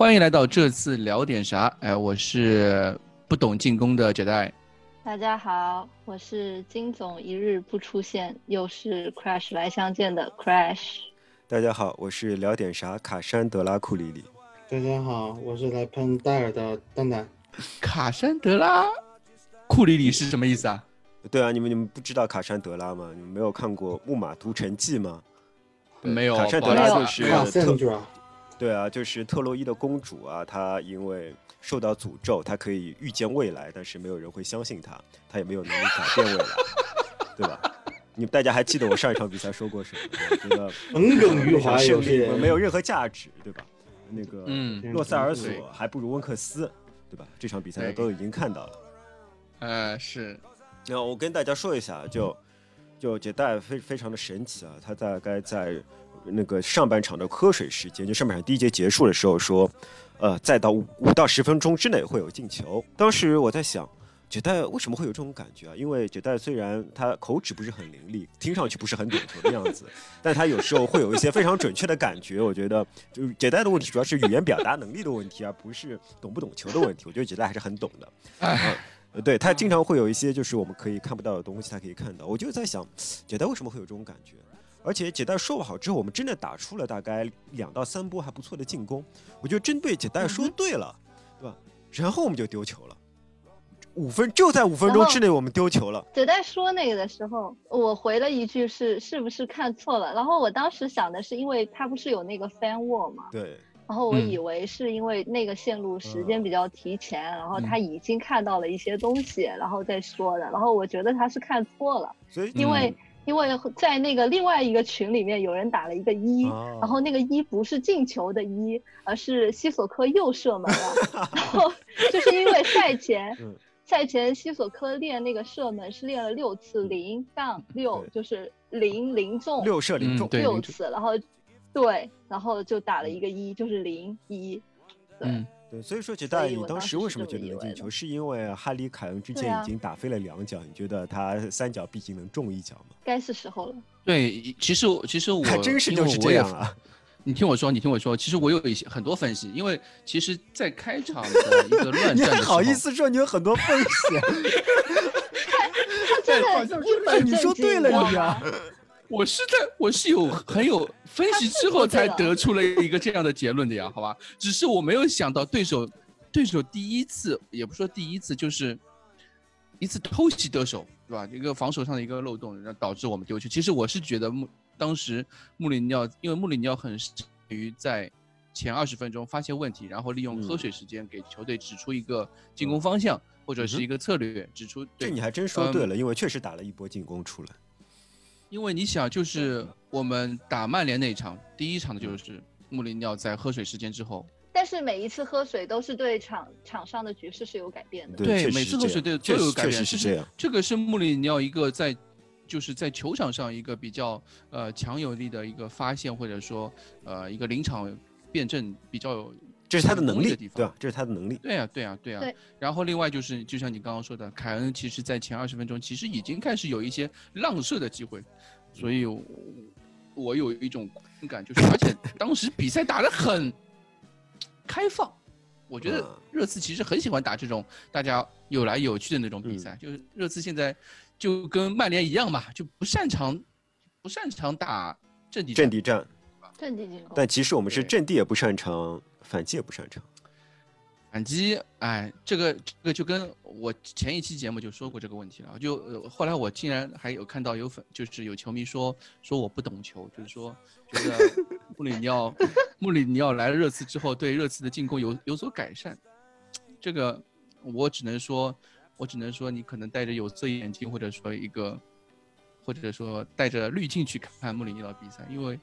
欢迎来到这次聊点啥？哎，我是不懂进攻的杰代。大家好，我是金总一日不出现，又是 Crash 来相见的 Crash。大家好，我是聊点啥卡山德拉库里里。大家好，我是来喷戴尔的蛋蛋。卡山德拉库里里是什么意思啊？对啊，你们你们不知道卡山德拉吗？你们没有看过《木马屠城记》吗？没有。卡山德拉就是特，对啊，就是特洛伊的公主啊，她因为受到诅咒，她可以预见未来，但是没有人会相信她，她也没有能力改变未来，对吧？你们大家还记得我上一场比赛说过什么？我觉得 耿耿于怀，胜利没有任何价值，对吧？那个洛塞尔索还不如温克斯，对吧？这场比赛都已经看到了。呃，是。那我跟大家说一下，就就杰代非非常的神奇啊！他大概在那个上半场的喝水时间，就上半场第一节结束的时候说，呃，再到五五到十分钟之内会有进球。当时我在想，杰代为什么会有这种感觉啊？因为杰代虽然他口齿不是很伶俐，听上去不是很懂球的样子，但他有时候会有一些非常准确的感觉。我觉得，就是杰代的问题主要是语言表达能力的问题，而不是懂不懂球的问题。我觉得杰代还是很懂的。呃，对他经常会有一些就是我们可以看不到的东西，他可以看到。我就在想，姐代为什么会有这种感觉？而且姐带说好之后，我们真的打出了大概两到三波还不错的进攻。我觉得针对姐带说对了，对吧？然后我们就丢球了，五分就在五分钟之内我们丢球了。姐带说那个的时候，我回了一句是是不是看错了？然后我当时想的是，因为他不是有那个 fan wall 吗？对。然后我以为是因为那个线路时间比较提前，然后他已经看到了一些东西，然后再说的。然后我觉得他是看错了，所以因为因为在那个另外一个群里面有人打了一个一，然后那个一不是进球的一，而是西索科又射门了。然后就是因为赛前 赛前西索科练那个射门是练了六次零杠六，就是零零中六射零中六次，然后。对，然后就打了一个一，就是零一。嗯，对，所以说，杰代，你当时为什么觉得能进球？是因为哈里凯恩之前已经打飞了两脚，你觉得他三脚毕竟能中一脚吗？该是时候了。对，其实其实我还真是就是这样啊。你听我说，你听我说，其实我有一些很多分析，因为其实，在开场的一个乱战，你还好意思说你有很多分析？他真的，你说对了，你啊。我是在，我是有 很有分析之后才得出了一个这样的结论的呀，好吧？只是我没有想到对手，对手第一次也不说第一次，就是一次偷袭得手，对吧？一个防守上的一个漏洞，然后导致我们丢球。其实我是觉得穆当时穆里尼奥，因为穆里尼奥很善于在前二十分钟发现问题，然后利用喝水时间给球队指出一个进攻方向或者是一个策略，指出。这你还真说对了，因为确实打了一波进攻出来。因为你想，就是我们打曼联那一场，第一场的就是穆里尼奥在喝水时间之后。但是每一次喝水都是对场场上的局势是有改变的。对，每次喝水都都有改变。是这样。这个是穆里尼奥一个在，就是在球场上一个比较呃强有力的一个发现，或者说呃一个临场辩证比较。这是他的能力，对吧？这是他的能力。对呀，对呀，对呀。然后另外就是，就像你刚刚说的，凯恩其实在前二十分钟其实已经开始有一些浪射的机会，所以，我有一种感，就是而且 当时比赛打得很开放，我觉得热刺其实很喜欢打这种大家有来有去的那种比赛。就是热刺现在就跟曼联一样嘛，就不擅长不擅长打阵地阵地战，阵地进攻。但其实我们是阵地也不擅长。反击也不擅长，反击，哎，这个这个就跟我前一期节目就说过这个问题了。就后来我竟然还有看到有粉，就是有球迷说说我不懂球，就是说觉得 穆里尼奥穆里尼奥来了热刺之后，对热刺的进攻有有所改善。这个我只能说，我只能说你可能戴着有色眼镜，或者说一个，或者说带着滤镜去看穆里尼奥比赛，因为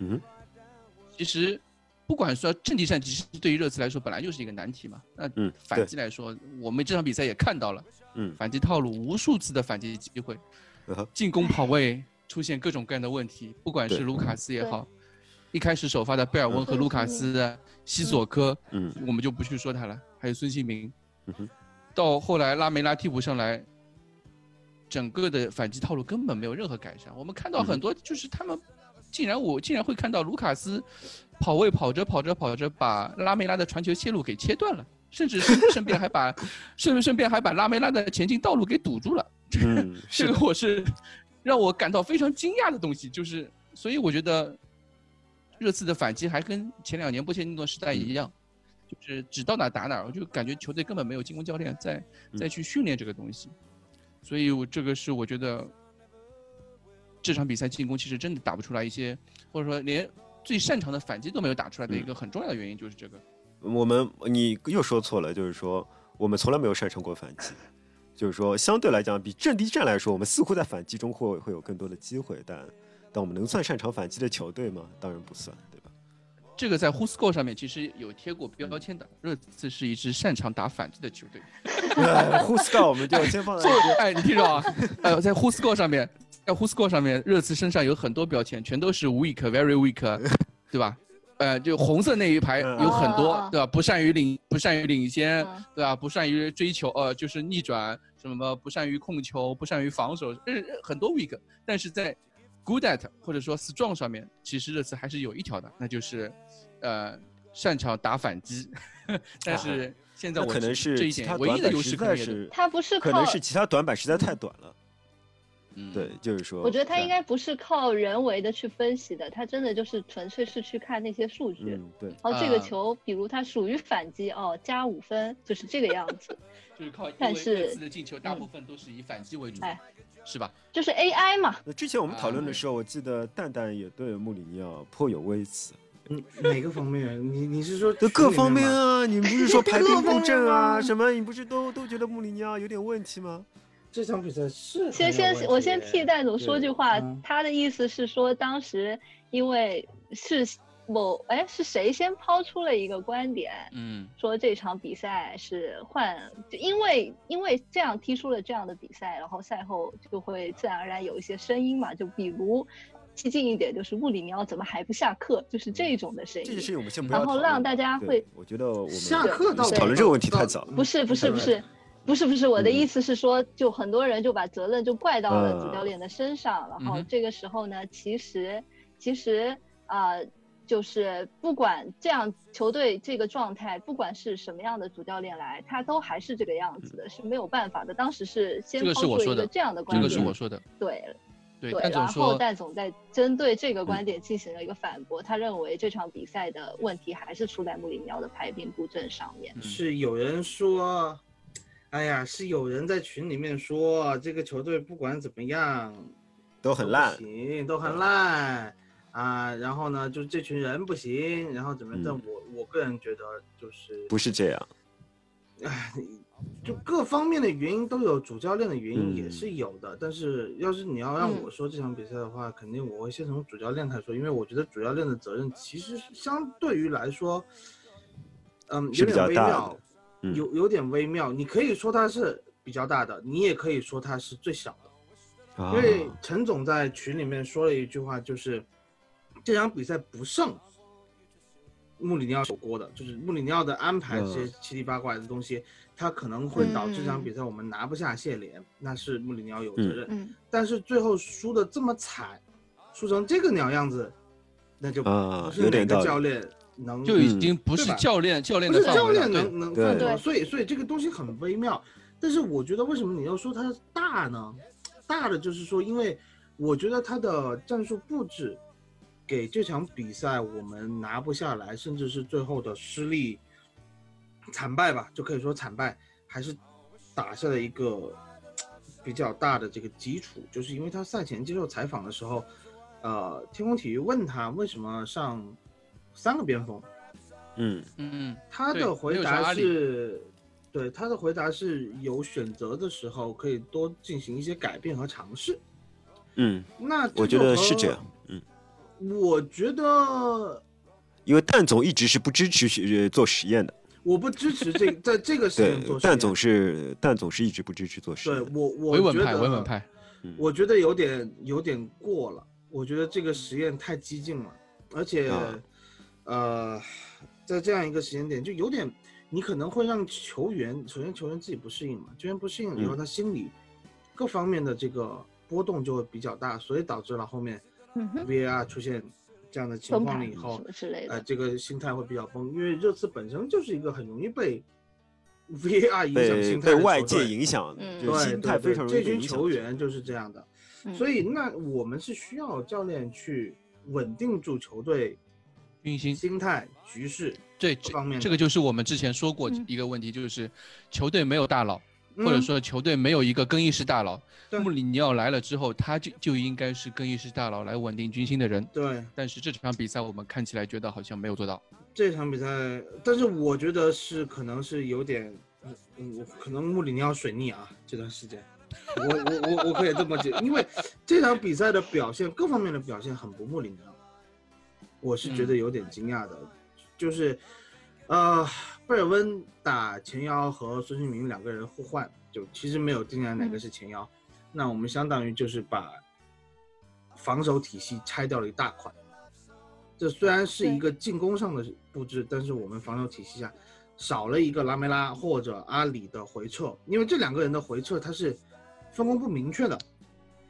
其实。不管说阵地战，其实对于热刺来说本来就是一个难题嘛。那反击来说，我们这场比赛也看到了，嗯，反击套路无数次的反击机会，进攻跑位出现各种各样的问题。不管是卢卡斯也好，一开始首发的贝尔温和卢卡斯、西索科，嗯，我们就不去说他了。还有孙兴民，到后来拉梅拉替补上来，整个的反击套路根本没有任何改善。我们看到很多就是他们竟然我竟然会看到卢卡斯跑位跑着跑着跑着把拉梅拉的传球线路给切断了，甚至顺顺便还把顺顺便还把拉梅拉的前进道路给堵住了。嗯，这个我是让我感到非常惊讶的东西，就是所以我觉得热刺的反击还跟前两年波切蒂诺时代一样，就是只到哪打哪，我就感觉球队根本没有进攻教练在再去训练这个东西，所以我这个是我觉得这场比赛进攻其实真的打不出来一些，或者说连最擅长的反击都没有打出来的一个很重要的原因就是这个。我们你又说错了，就是说我们从来没有擅长过反击。就是说，相对来讲，比阵地战来说，我们似乎在反击中会会有更多的机会，但但我们能算擅长反击的球队吗？当然不算，对吧？这个在 Who Score 上面其实有贴过标签的，热刺是一支擅长打反击的球队。Who Score 我们就先放在。哎，你听着啊，呃，在 Who Score 上面，在 Who Score 上面，热刺身上有很多标签，全都是 weak, very weak，对吧？呃，就红色那一排有很多，对吧？不善于领，不善于领先，对吧？不善于追求，呃，就是逆转，什么不善于控球，不善于防守，呃，很多 weak。但是在 good at 或者说 strong 上面，其实热刺还是有一条的，那就是，呃，擅长打反击。但是现在我可能是这一点唯一的优势在是，他不是可能是其他短板实在太短了。对，就是说，我觉得他应该不是靠人为的去分析的，他真的就是纯粹是去看那些数据。嗯，对。然后这个球，比如他属于反击，哦，加五分，就是这个样子。就是靠，但是的进球大部分都是以反击为主，哎，是吧？就是 AI 嘛。那之前我们讨论的时候，我记得蛋蛋也对穆里尼奥颇有微词。嗯，哪个方面？你你是说？各方面啊，你不是说排兵布阵啊 什么？你不是都都觉得穆里尼奥有点问题吗？这场比赛是先先我先替戴总说句话，他的意思是说，当时因为是某哎是谁先抛出了一个观点，嗯，说这场比赛是换，就因为因为这样踢出了这样的比赛，然后赛后就会自然而然有一些声音嘛，就比如激进一点，就是穆里尼奥怎么还不下课，就是这种的声音。这些我们先不要然后让大家会，我觉得我们下课讨论这个问题太早。不是不是不是。不是不是，我的意思是说，就很多人就把责任就怪到了主教练的身上，然后这个时候呢，其实其实啊，就是不管这样球队这个状态，不管是什么样的主教练来，他都还是这个样子的，是没有办法的。当时是先抛出一个这样的观点，这个是我说的，对对，然后戴总在针对这个观点进行了一个反驳，他认为这场比赛的问题还是出在穆里尼奥的排兵布阵上面。是有人说。哎呀，是有人在群里面说这个球队不管怎么样都很烂，行都很烂啊。然后呢，就是这群人不行，然后怎么？但我我个人觉得就是不是这样。哎，就各方面的原因都有，主教练的原因也是有的。但是要是你要让我说这场比赛的话，肯定我会先从主教练开始说，因为我觉得主教练的责任其实相对于来说，嗯，有点微妙。有有点微妙，你可以说它是比较大的，你也可以说它是最小的，因为陈总在群里面说了一句话，就是这场比赛不胜穆里尼奥有锅的，就是穆里尼奥的安排这些七七八八的东西，他可能会导致这场比赛我们拿不下谢联，那是穆里尼奥有责任。但是最后输的这么惨，输成这个鸟样子，那就不是哪个教练。能就已经不是教练教练的范围教练能能犯错，所以所以这个东西很微妙。但是我觉得为什么你要说它大呢？大的就是说，因为我觉得他的战术布置给这场比赛我们拿不下来，甚至是最后的失利惨败吧，就可以说惨败，还是打下了一个比较大的这个基础。就是因为他赛前接受采访的时候，呃，天空体育问他为什么上。三个边锋，嗯。嗯，他的回答是，对他的回答是有选择的时候可以多进行一些改变和尝试，嗯，那我觉得是这样，嗯，我觉得，因为蛋总一直是不支持做实验的，我不支持这 在这个实验做，蛋总是蛋总是一直不支持做实验，对我我维稳派维稳派，我觉得有点有点过了，我觉得这个实验太激进了，而且。呃，在这样一个时间点，就有点，你可能会让球员，首先球员自己不适应嘛，球员不适应以后，他心理各方面的这个波动就会比较大，所以导致了后面 VAR 出现这样的情况了以后，呃，这个心态会比较崩，因为热刺本身就是一个很容易被 VAR 影响心态、被外界影响，对心态非常容易这群球员就是这样的，所以那我们是需要教练去稳定住球队军心、心态、局势这方面。这个就是我们之前说过一个问题，就是球队没有大佬。或者说球队没有一个更衣室大佬，穆里尼奥来了之后，他就就应该是更衣室大佬来稳定军心的人。对，但是这场比赛我们看起来觉得好像没有做到。这场比赛，但是我觉得是可能是有点，嗯，可能穆里尼奥水逆啊，这段时间，我我我我可以这么解，因为这场比赛的表现各方面的表现很不穆里尼奥，我是觉得有点惊讶的，就是，呃。贝尔温打前腰和孙兴民两个人互换，就其实没有定下哪个是前腰。那我们相当于就是把防守体系拆掉了一大块。这虽然是一个进攻上的布置，但是我们防守体系下少了一个拉梅拉或者阿里的回撤，因为这两个人的回撤他是分工不明确的，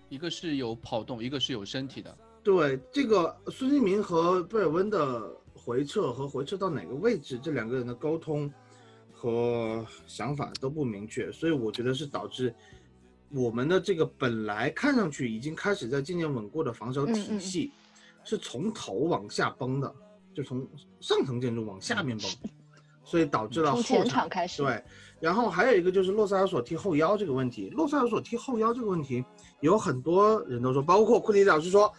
一个是有跑动，一个是有身体的。对，这个孙兴民和贝尔温的。回撤和回撤到哪个位置，这两个人的沟通和想法都不明确，所以我觉得是导致我们的这个本来看上去已经开始在渐渐稳固的防守体系，是从头往下崩的，就从上层建筑往下面崩，所以导致了后场开始对。然后还有一个就是洛塞尔索踢后腰这个问题，洛塞尔索踢后腰这个问题，有很多人都说，包括库里老师说。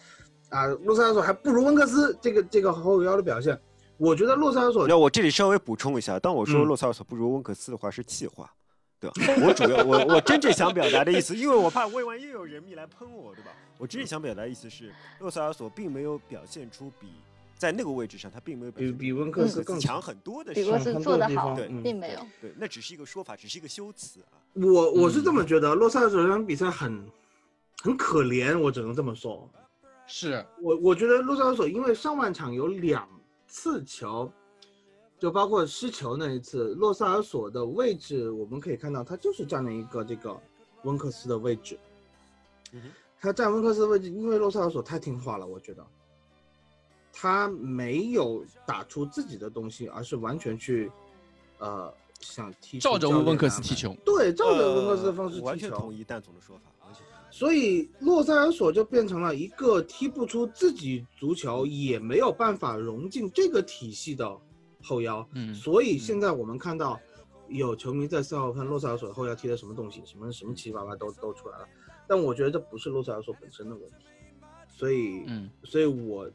啊，洛塞尔索还不如温克斯这个这个后腰的表现，我觉得洛塞尔索。那我这里稍微补充一下，当我说洛塞尔索不如温克斯的话是气话，对吧？我主要我我真正想表达的意思，因为我怕未完又有人迷来喷我，对吧？我真正想表达的意思是，洛塞尔索并没有表现出比在那个位置上他并没有比比温克斯更强很多的，比温克斯做的好，对，并没有。对，那只是一个说法，只是一个修辞啊。我我是这么觉得，洛塞尔索这场比赛很很可怜，我只能这么说。是我，我觉得洛塞尔索因为上半场有两次球，就包括失球那一次，洛塞尔索的位置我们可以看到，他就是占了一个这个温克斯的位置。他占温克斯的位置，因为洛塞尔索太听话了，我觉得他没有打出自己的东西，而是完全去呃想踢照着温克斯踢球。对，照着温克斯的方式踢球。完全同意蛋总的说法。所以洛塞尔索就变成了一个踢不出自己足球，也没有办法融进这个体系的后腰。嗯，所以现在我们看到有球迷在赛后看洛塞尔索后腰踢的什么东西，什么什么七七八八都都出来了。但我觉得这不是洛塞尔索本身的问题。所以，嗯，所以我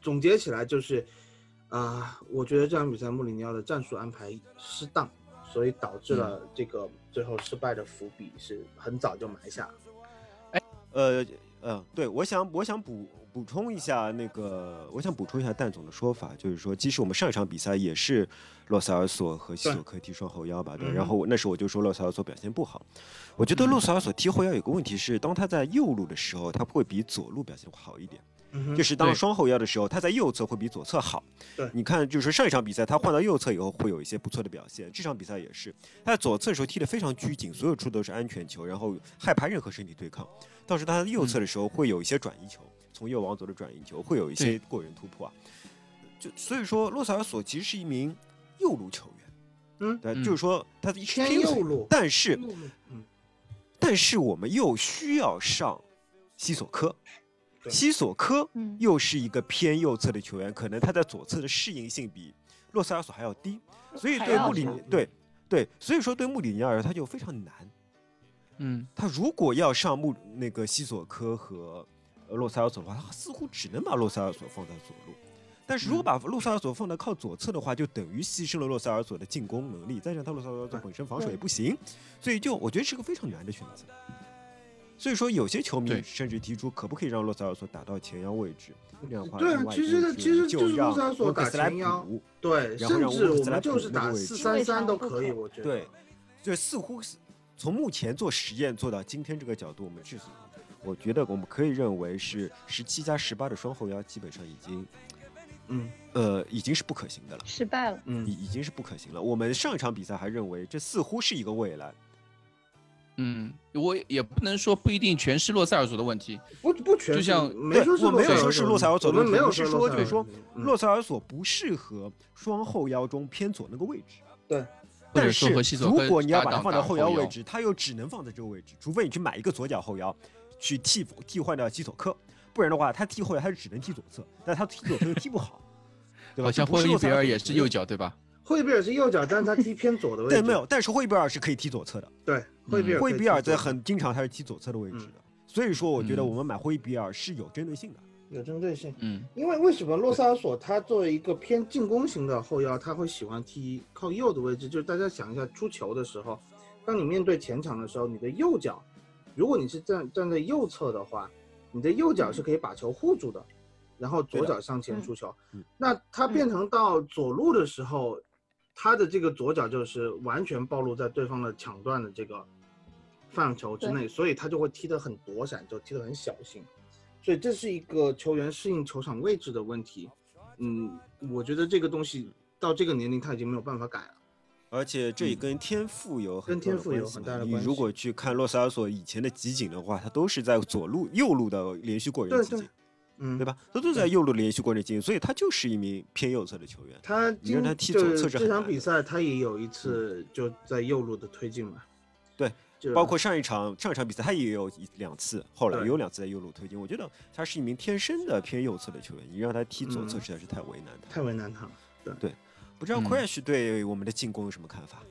总结起来就是，啊，我觉得这场比赛穆里尼奥的战术安排失当，所以导致了这个最后失败的伏笔是很早就埋下。呃呃，对，我想我想补补充一下那个，我想补充一下蛋总的说法，就是说，其实我们上一场比赛也是洛塞尔索和西索科踢双后腰吧，对。然后那时候我就说洛塞尔索表现不好，我觉得洛塞尔索踢后腰有个问题是，当他在右路的时候，他会比左路表现好一点。就是当双后腰的时候，他在右侧会比左侧好。对，你看，就是上一场比赛他换到右侧以后会有一些不错的表现。这场比赛也是，他在左侧的时候踢得非常拘谨，所有出都是安全球，然后害怕任何身体对抗。倒是他在右侧的时候会有一些转移球，从右往左的转移球会有一些过人突破啊。就所以说，洛塞尔索其实是一名右路球员。嗯，对，就是说他偏右路，但是，但是我们又需要上西索科。西索科又是一个偏右侧的球员，可能他在左侧的适应性比洛塞尔索还要低，所以对穆里对对，所以说对穆里尼奥而言他就非常难。嗯，他如果要上穆那个西索科和洛塞尔索的话，他似乎只能把洛塞尔索放在左路。但是如果把洛塞尔索放在靠左侧的话，就等于牺牲了洛塞尔索的进攻能力。再加上他洛塞尔索本身防守也不行，所以就我觉得是个非常难的选择。所以说，有些球迷甚至提出，可不可以让洛塞尔索打到前腰位置？这样的话，对啊，其实其实就是洛塞尔索打前腰，对，甚至我们就是打四三三都可以，我觉得。对，就似乎是从目前做实验做到今天这个角度，我们是，我觉得我们可以认为是十七加十八的双后腰基本上已经，嗯，呃，已经是不可行的了，失败了，嗯，已已经是不可行了。我们上一场比赛还认为这似乎是一个未来。嗯，我也不能说不一定全是洛塞尔索的问题，不不全，就像没说我没有说是洛塞尔索的问题，我是说就是说洛塞尔索不适合双后腰中偏左那个位置。对，但是如果你要把它放在后腰位置，他又只能放在这个位置，除非你去买一个左脚后腰去替替换掉基索克，不然的话他替后腰他是只能踢左侧，但他踢左侧又踢不好，对吧？好像霍伊比尔也是右脚对吧？霍伊比尔是右脚，但是他踢偏左的位置。对，没有，但是惠比尔是可以踢左侧的。对，惠比尔，霍伊比尔在很经常他是踢左侧的位置的。所以说，我觉得我们买惠比尔是有针对性的。有针对性，嗯，因为为什么洛萨尔索他作为一个偏进攻型的后腰，他会喜欢踢靠右的位置？就是大家想一下，出球的时候，当你面对前场的时候，你的右脚，如果你是站站在右侧的话，你的右脚是可以把球护住的，然后左脚向前出球。那他变成到左路的时候。他的这个左脚就是完全暴露在对方的抢断的这个范畴之内，所以他就会踢得很躲闪，就踢得很小心，所以这是一个球员适应球场位置的问题。嗯，我觉得这个东西到这个年龄他已经没有办法改了，而且这也跟天赋有跟天赋有很大的关系。你如果去看洛萨尔索以前的集锦的话，他都是在左路、右路的连续过人集锦。嗯，对吧？他都在右路连续过人进，所以他就是一名偏右侧的球员。他你让他踢左侧这场比赛他也有一次就在右路的推进嘛。对，包括上一场上一场比赛他也有一两次，后来也有两次在右路推进。我觉得他是一名天生的偏右侧的球员，你让他踢左侧实在是太为难他，太为难他了。对对，不知道 Crash 对我们的进攻有什么看法？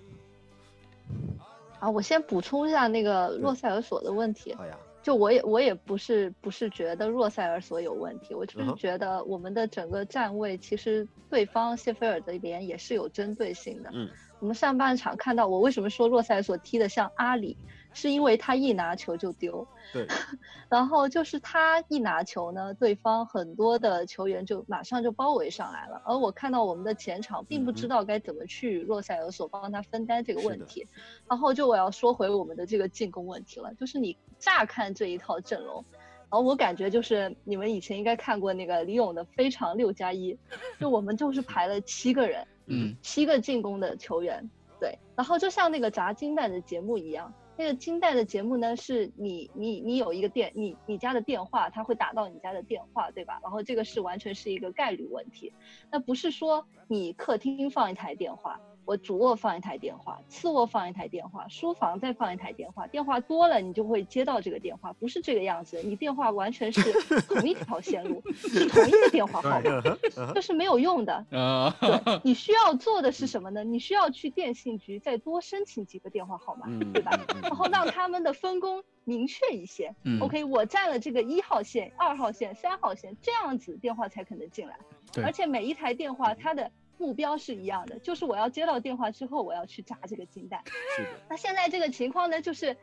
啊，我先补充一下那个洛塞尔索的问题。好呀。就我也我也不是不是觉得若塞尔索有问题，我就是觉得我们的整个站位其实对方谢菲尔德联也是有针对性的。嗯，我们上半场看到我为什么说若塞尔索踢得像阿里。是因为他一拿球就丢，对，然后就是他一拿球呢，对方很多的球员就马上就包围上来了，而我看到我们的前场并不知道该怎么去若塞尔索帮他分担这个问题，然后就我要说回我们的这个进攻问题了，就是你乍看这一套阵容，然后我感觉就是你们以前应该看过那个李勇的非常六加一，就我们就是排了七个人，嗯，七个进攻的球员，对，然后就像那个砸金蛋的节目一样。那个金代的节目呢，是你你你有一个电，你你家的电话，他会打到你家的电话，对吧？然后这个是完全是一个概率问题，那不是说你客厅放一台电话。我主卧放一台电话，次卧放一台电话，书房再放一台电话。电话多了，你就会接到这个电话，不是这个样子。你电话完全是同一条线路，是同一个电话号码，这是没有用的。对，你需要做的是什么呢？你需要去电信局再多申请几个电话号码，对吧？然后让他们的分工明确一些。OK，我占了这个一号线、二号线、三号线，这样子电话才可能进来。而且每一台电话它的。目标是一样的，就是我要接到电话之后，我要去砸这个金蛋。是的。那现在这个情况呢，就是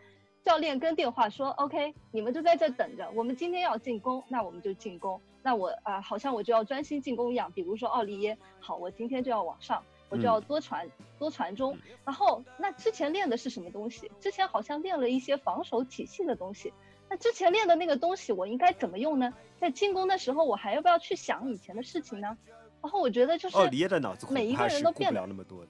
教练跟电话说：“OK，你们就在这等着，我们今天要进攻，那我们就进攻。那我啊，好像我就要专心进攻一样。比如说奥利耶，好，我今天就要往上，我就要多传多传中。然后那之前练的是什么东西？之前好像练了一些防守体系的东西。那之前练的那个东西，我应该怎么用呢？在进攻的时候，我还要不要去想以前的事情呢？”然后我觉得就是每一个人都变不了那么多的。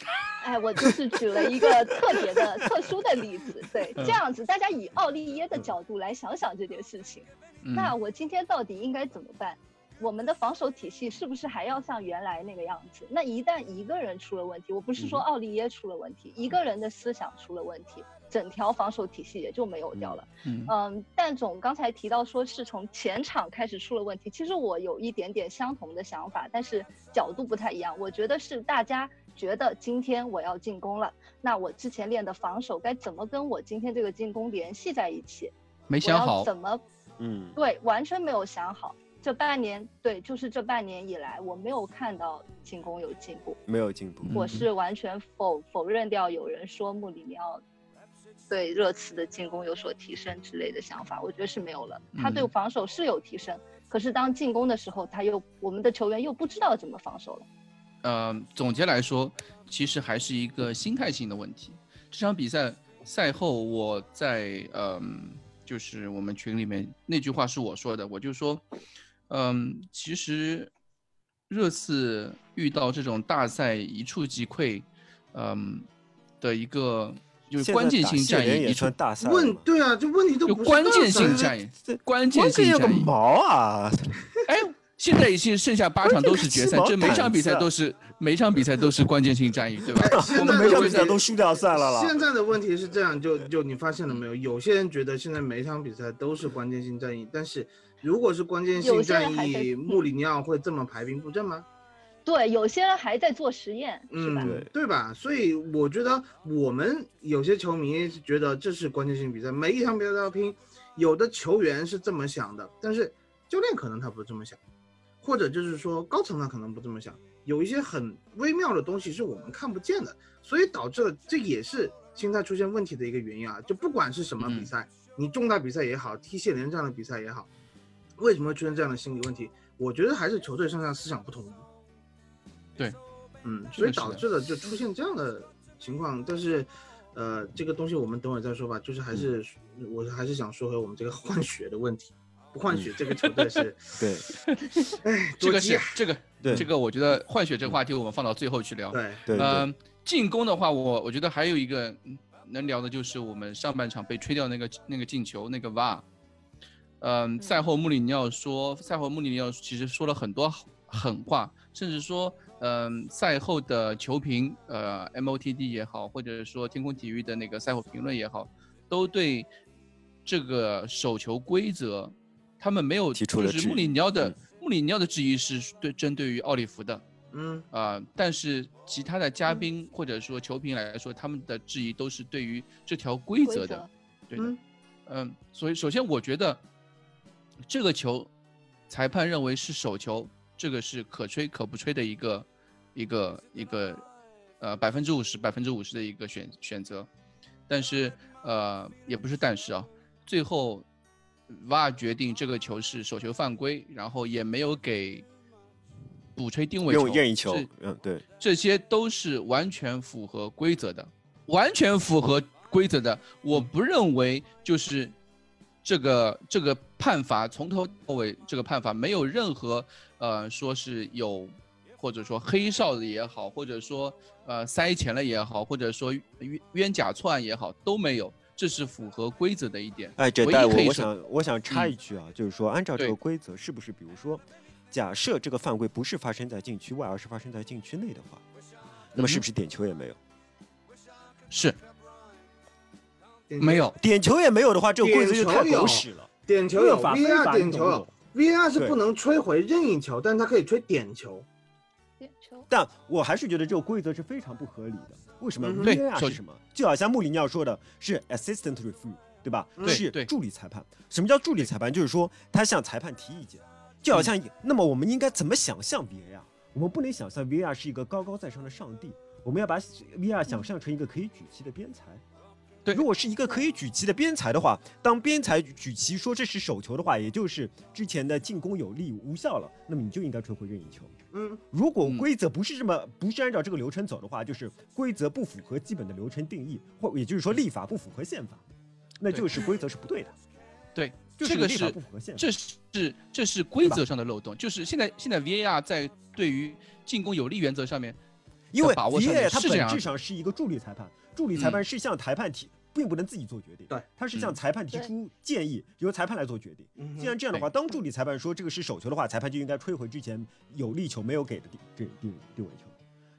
哎，我就是举了一个特别的、特殊的例子，对，这样子大家以奥利耶的角度来想想这件事情。那我今天到底应该怎么办？我们的防守体系是不是还要像原来那个样子？那一旦一个人出了问题，我不是说奥利耶出了问题，一个人的思想出了问题。整条防守体系也就没有掉了。嗯，但总刚才提到说是从前场开始出了问题，其实我有一点点相同的想法，但是角度不太一样。我觉得是大家觉得今天我要进攻了，那我之前练的防守该怎么跟我今天这个进攻联系在一起？没想好。怎么？嗯，对，完全没有想好。这半年，对，就是这半年以来，我没有看到进攻有进步，没有进步。我是完全否否认掉有人说穆里尼奥。对热刺的进攻有所提升之类的想法，我觉得是没有了。他对防守是有提升，可是当进攻的时候，他又我们的球员又不知道怎么防守了。呃，总结来说，其实还是一个心态性的问题。这场比赛赛后，我在嗯，就是我们群里面那句话是我说的，我就说，嗯，其实热刺遇到这种大赛一触即溃，嗯的一个。就是关键性战役也算大赛。问对啊，这问题都不关键性战役，关键性战役毛啊！哎，现在已经剩下八场都是决赛，这每场比赛都是每场比赛都是关键性战役，对吧？我们每场比赛都输掉算了了。现在的问题是这样，就就你发现了没有？有些人觉得现在每场比赛都是关键性战役，但是如果是关键性战役，穆里尼奥会这么排兵布阵吗？对，有些人还在做实验，是吧？对吧？所以我觉得我们有些球迷觉得这是关键性比赛，每一场比赛都要拼。有的球员是这么想的，但是教练可能他不是这么想，或者就是说高层他可能不这么想。有一些很微妙的东西是我们看不见的，所以导致了这也是心态出现问题的一个原因啊。就不管是什么比赛，你重大比赛也好，踢谢联这样的比赛也好，为什么会出现这样的心理问题？我觉得还是球队上下思想不统一。对，嗯，所以导致了就出现这样的情况，但是，呃，这个东西我们等会再说吧。就是还是，我还是想说回我们这个 换血的问题，不换血这个球队是，对，哎，这个是这个，对，这个我觉得换血这个话题我们放到最后去聊。对，对，嗯，进攻的话，我我觉得还有一个能聊的就是我们上半场被吹掉那个那个进球那个 VAR。嗯，赛后穆里尼奥说，赛后穆里尼奥其实说了很多狠话，甚至说。嗯，赛后的球评，呃，MOTD 也好，或者说天空体育的那个赛后评论也好，都对这个手球规则，他们没有提出就是穆里尼奥的穆里尼奥的质疑是对针对于奥利弗的，嗯。啊，但是其他的嘉宾或者说球评来说，他们的质疑都是对于这条规则的，对的，嗯，所以首先我觉得这个球，裁判认为是手球。这个是可吹可不吹的一个，一个一个，呃，百分之五十百分之五十的一个选选择，但是呃也不是但是啊，最后，VAR 决定这个球是手球犯规，然后也没有给补吹定位球，任意球，嗯对，这些都是完全符合规则的，完全符合规则的，我不认为就是这个这个判罚从头到尾这个判罚没有任何。呃，说是有，或者说黑哨子也好，或者说呃塞钱了也好，或者说冤冤假错案也好，都没有，这是符合规则的一点。哎，这代我我想我想插一句啊，就是说按照这个规则，是不是比如说，假设这个犯规不是发生在禁区外，而是发生在禁区内的话，那么是不是点球也没有？是，没有点球也没有的话，这个规则就太狗屎了。点球有，VR 点球有。VAR 是不能吹回任意球，但是它可以吹点球。但我还是觉得这个规则是非常不合理的。为什么？VAR 是什么？就好像穆里尼奥说的是 assistant referee，对吧？是助理裁判。什么叫助理裁判？就是说他向裁判提意见。就好像，那么我们应该怎么想象 VAR？我们不能想象 VAR 是一个高高在上的上帝，我们要把 VAR 想象成一个可以举旗的边裁。对，如果是一个可以举旗的边裁的话，当边裁举旗说这是手球的话，也就是之前的进攻有利无效了，那么你就应该吹回任意球。嗯，如果规则不是这么，不是按照这个流程走的话，就是规则不符合基本的流程定义，或也就是说立法不符合宪法，那就是规则是不对的。对，这个是不符合宪法，这是这是规则上的漏洞，就是现在现在 VAR 在对于进攻有利原则上面，因为 VAR 它本质上是一个助理裁判。助理裁判是向裁判提，并不能自己做决定。对，他是向裁判提出建议，由裁判来做决定。既然这样的话，当助理裁判说这个是手球的话，裁判就应该吹回之前有力球没有给的定定定定位球。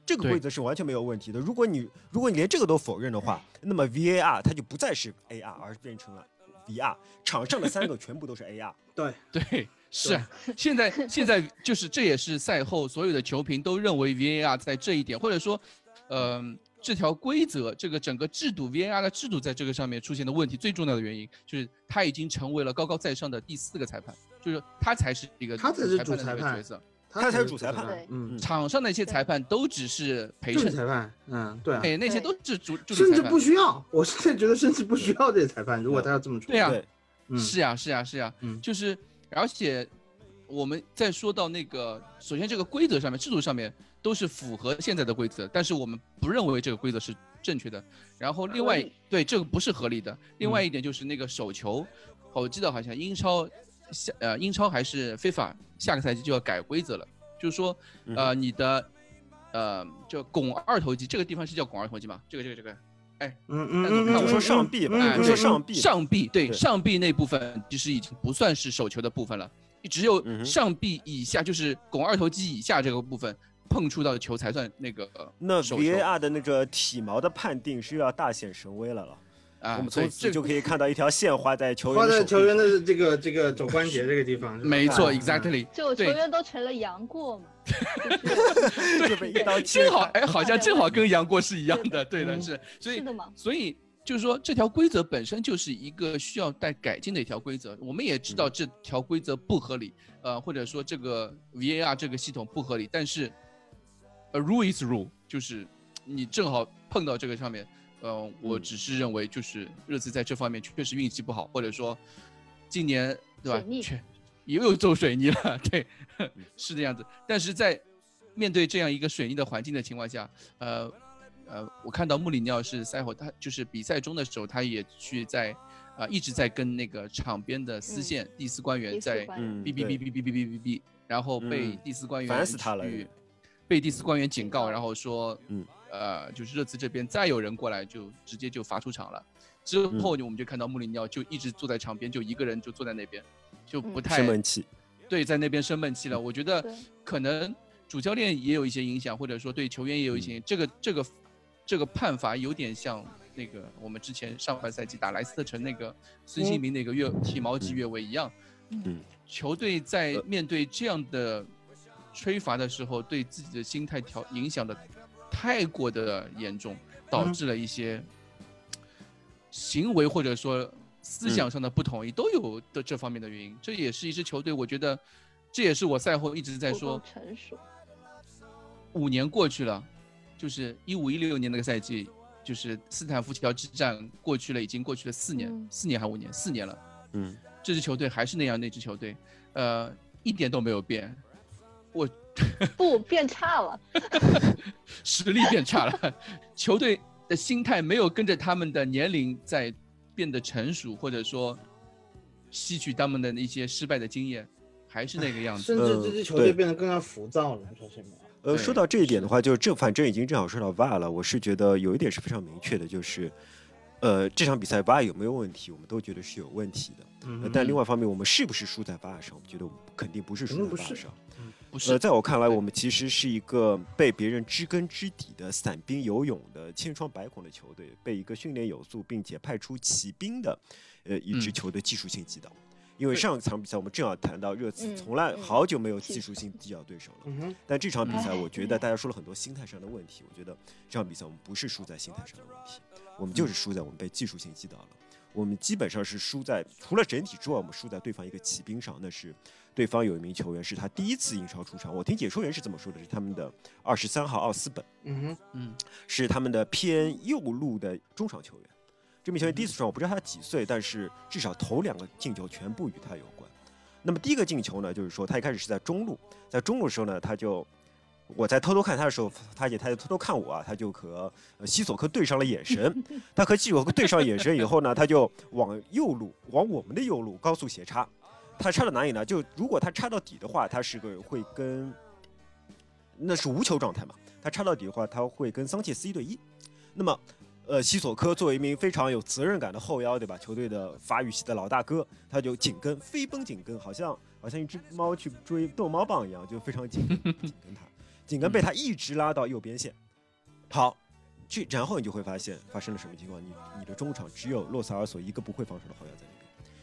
这个规则是完全没有问题的。如果你如果你连这个都否认的话，那么 VAR 它就不再是 AR，而变成了 VR。场上的三个全部都是 AR。对对，是。现在 现在就是这也是赛后所有的球评都认为 VAR 在这一点，或者说，嗯。这条规则，这个整个制度，VAR 的制度在这个上面出现的问题，最重要的原因就是他已经成为了高高在上的第四个裁判，就是他才是一个他才是主裁判角色，他才是主裁判。嗯，场上那些裁判都只是陪衬裁判。嗯，对，哎，那些都是主，甚至不需要。我现在觉得甚至不需要这些裁判，如果他要这么对呀，是呀，是呀，是呀，嗯，就是，而且我们再说到那个，首先这个规则上面、制度上面。都是符合现在的规则，但是我们不认为这个规则是正确的。然后另外，对这个不是合理的。另外一点就是那个手球，我记得好像英超下呃英超还是非法，下个赛季就要改规则了，就是说呃你的呃就拱二头肌这个地方是叫拱二头肌吗？这个这个这个哎，嗯嗯嗯，就说上臂吧，就说上臂，上臂对上臂那部分其实已经不算是手球的部分了，只有上臂以下，就是肱二头肌以下这个部分碰触到的球才算那个。那 VAR 的那个体毛的判定是要大显神威了了。啊，我们从此就可以看到一条线画在球员画在球员的这个这个肘关节这个地方。没错，exactly。就球员都成了杨过嘛，就被一刀切。正好哎，好像正好跟杨过是一样的，对的，是。所以是的吗？所以就是说，这条规则本身就是一个需要待改进的一条规则。我们也知道这条规则不合理，呃，或者说这个 VAR 这个系统不合理，但是，a rule is rule，就是你正好碰到这个上面。嗯，我只是认为，就是热刺在这方面确实运气不好，或者说，今年对吧？确又有走水泥了，对，是这样子。但是在面对这样一个水泥的环境的情况下，呃呃，我看到穆里尼奥是赛后，他就是比赛中的时候，他也去在啊一直在跟那个场边的丝线第四官员在哔哔哔哔哔哔哔哔哔，然后被第四官员烦死他了，被第四官员警告，然后说嗯。呃，就是热刺这边再有人过来，就直接就罚出场了。之后我们就看到穆里尼奥就一直坐在场边，就一个人就坐在那边，就不太生闷气。对，在那边生闷气了。我觉得可能主教练也有一些影响，或者说对球员也有一些。这个这个这个判罚有点像那个我们之前上半赛季打莱斯特城那个孙兴民那个越体毛级越位一样。嗯，球队在面对这样的吹罚的时候，对自己的心态调影响的。太过的严重，导致了一些行为或者说思想上的不统一，都有的这方面的原因。这也是一支球队，我觉得，这也是我赛后一直在说。成熟。五年过去了，就是一五一六年那个赛季，就是斯坦福桥之战过去了，已经过去了四年，四年还五年，四年了。嗯。这支球队还是那样，那支球队，呃，一点都没有变。我。不变差了，实力变差了，球队的心态没有跟着他们的年龄在变得成熟，或者说吸取他们的一些失败的经验，还是那个样子。甚至这支球队变得更加浮躁了，你说是吗？呃，说到这一点的话，就正反正已经正好说到 VAR 了，我是觉得有一点是非常明确的，就是，呃，这场比赛 VAR 有没有问题，我们都觉得是有问题的。嗯。但另外一方面，我们是不是输在 VAR 上？我们觉得肯定不是输在 VAR 上。呃，在我看来，我们其实是一个被别人知根知底的散兵游勇的千疮百孔的球队，被一个训练有素并且派出骑兵的，呃，一支球队技术性击倒。因为上一场比赛我们正好谈到热刺从来好久没有技术性击倒对手了，但这场比赛我觉得大家说了很多心态上的问题，我觉得这场比赛我们不是输在心态上的问题，我们就是输在我们被技术性击倒了。我们基本上是输在除了整体之外，我们输在对方一个骑兵上，那是。对方有一名球员是他第一次英超出场，我听解说员是这么说的，是他们的二十三号奥斯本，嗯哼，嗯，是他们的偏右路的中场球员。这名球员第一次出场，我不知道他几岁，但是至少头两个进球全部与他有关。那么第一个进球呢，就是说他一开始是在中路，在中路的时候呢，他就我在偷偷看他的时候，他也他就偷偷看我啊，他就和西索科对上了眼神。他和西索科对上眼神以后呢，他就往右路，往我们的右路高速斜插。他插到哪里呢？就如果他插到底的话，他是个会跟，那是无球状态嘛。他插到底的话，他会跟桑切斯一对一。那么，呃，西索科作为一名非常有责任感的后腰，对吧？球队的法语系的老大哥，他就紧跟，飞奔紧跟，好像好像一只猫去追逗猫棒一样，就非常紧紧跟他，紧跟被他一直拉到右边线。好，去然后你就会发现发生了什么情况？你你的中场只有洛萨尔索一个不会防守的后腰在那边。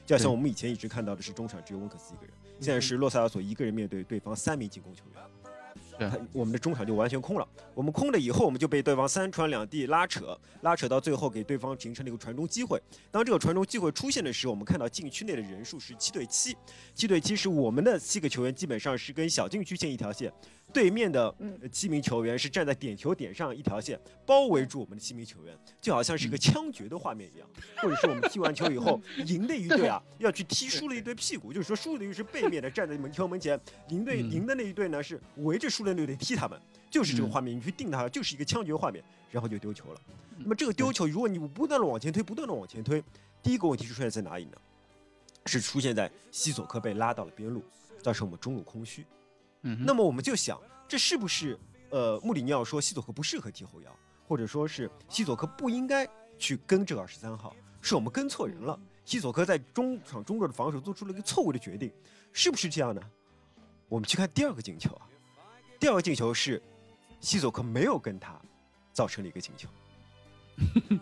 就像我们以前一直看到的是中场只有温克斯一个人，现在是洛塞尔索一个人面对对方三名进攻球员，对，我们的中场就完全空了。我们空了以后，我们就被对方三传两递拉扯，拉扯到最后给对方形成了一个传中机会。当这个传中机会出现的时候，我们看到禁区内的人数是七对七，七对七是我们的七个球员基本上是跟小禁区线一条线。对面的七名球员是站在点球点上一条线，包围住我们的七名球员，就好像是一个枪决的画面一样。或者是我们踢完球以后，赢的一队啊要去踢输了一队屁股，就是说输的一队是背面的站在门球门前，赢队赢的那一队呢是围着输的那队踢他们，就是这个画面，你去定它就是一个枪决画面，然后就丢球了。那么这个丢球，如果你不断的往前推，不断的往前推，第一个问题是出现在哪里呢？是出现在西索科被拉到了边路，造成我们中路空虚。嗯，那么我们就想，这是不是呃穆里尼奥说西佐科不适合踢后腰，或者说是西佐科不应该去跟这个二十三号，是我们跟错人了。西索科在中场中路的防守做出了一个错误的决定，是不是这样呢？我们去看第二个进球啊，第二个进球是西索科没有跟他造成了一个进球。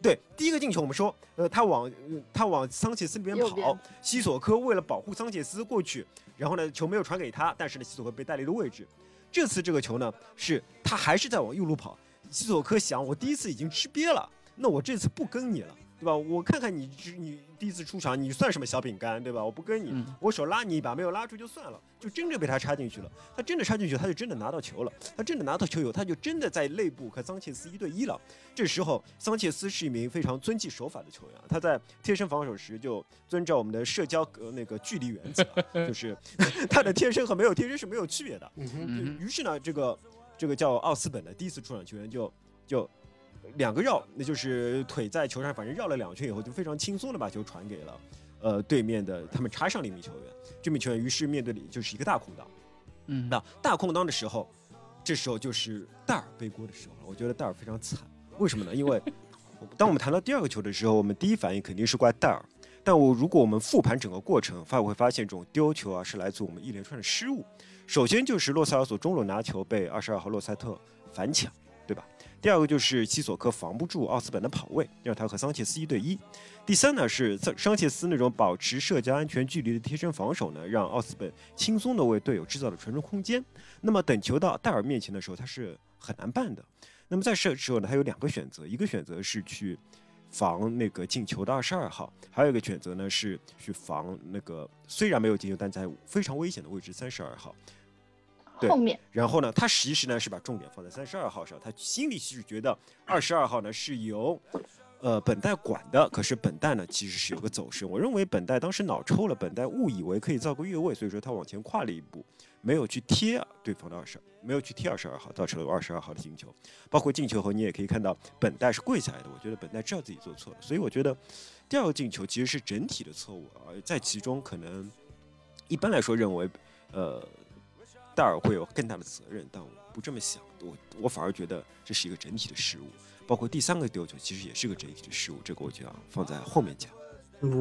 对，第一个进球我们说，呃，他往他往桑切斯那边跑，西索科为了保护桑切斯过去，然后呢球没有传给他，但是呢西索科被带离了位置。这次这个球呢是他还是在往右路跑，西索科想我第一次已经吃瘪了，那我这次不跟你了。对吧？我看看你，你第一次出场，你算什么小饼干，对吧？我不跟你，我手拉你一把，没有拉住就算了，就真的被他插进去了。他真的插进去，他就真的拿到球了。他真的拿到球以后，他就真的在内部和桑切斯一对一了。这时候，桑切斯是一名非常遵纪守法的球员，他在贴身防守时就遵照我们的社交呃那个距离原则，就是 他的贴身和没有贴身是没有区别的。于是呢，这个这个叫奥斯本的第一次出场球员就就。两个绕，那就是腿在球上，反正绕了两圈以后，就非常轻松的把球传给了，呃，对面的他们插上了一名球员。这名球员于是面对的就是一个大空档。嗯，那大空档的时候，这时候就是戴尔背锅的时候了。我觉得戴尔非常惨，为什么呢？因为 当我们谈到第二个球的时候，我们第一反应肯定是怪戴尔。但我如果我们复盘整个过程，发会发现这种丢球啊，是来自我们一连串的失误。首先就是洛塞尔索中路拿球被二十二号洛塞特反抢，对吧？第二个就是西索科防不住奥斯本的跑位，让他和桑切斯一对一。第三呢是桑桑切斯那种保持社交安全距离的贴身防守呢，让奥斯本轻松的为队友制造了传中空间。那么等球到戴尔面前的时候，他是很难办的。那么在这时候呢，他有两个选择，一个选择是去防那个进球的二十二号，还有一个选择呢是去防那个虽然没有进球，但在非常危险的位置三十二号。后面，然后呢，他其实呢是把重点放在三十二号上，他心里是觉得二十二号呢是由，呃，本代管的。可是本代呢其实是有个走神，我认为本代当时脑抽了，本代误以为可以造个越位，所以说他往前跨了一步，没有去贴对方的二十，没有去贴二十二号，造成了二十二号的进球。包括进球后，你也可以看到本代是跪下来的，我觉得本代知道自己做错了，所以我觉得第二个进球其实是整体的错误啊，在其中可能一般来说认为，呃。戴尔会有更大的责任，但我不这么想，我我反而觉得这是一个整体的失误，包括第三个丢球其实也是个整体的失误，这个我就要放在后面讲。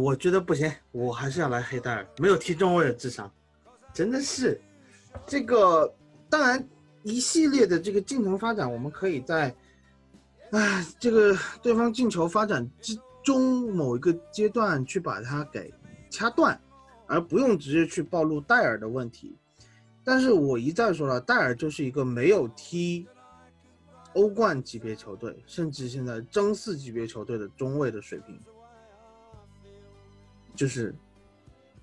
我觉得不行，我还是要来黑戴尔，没有踢中卫的智商，真的是这个。当然，一系列的这个进程发展，我们可以在啊这个对方进球发展之中某一个阶段去把它给掐断，而不用直接去暴露戴尔的问题。但是我一再说了，戴尔就是一个没有踢欧冠级别球队，甚至现在争四级别球队的中卫的水平。就是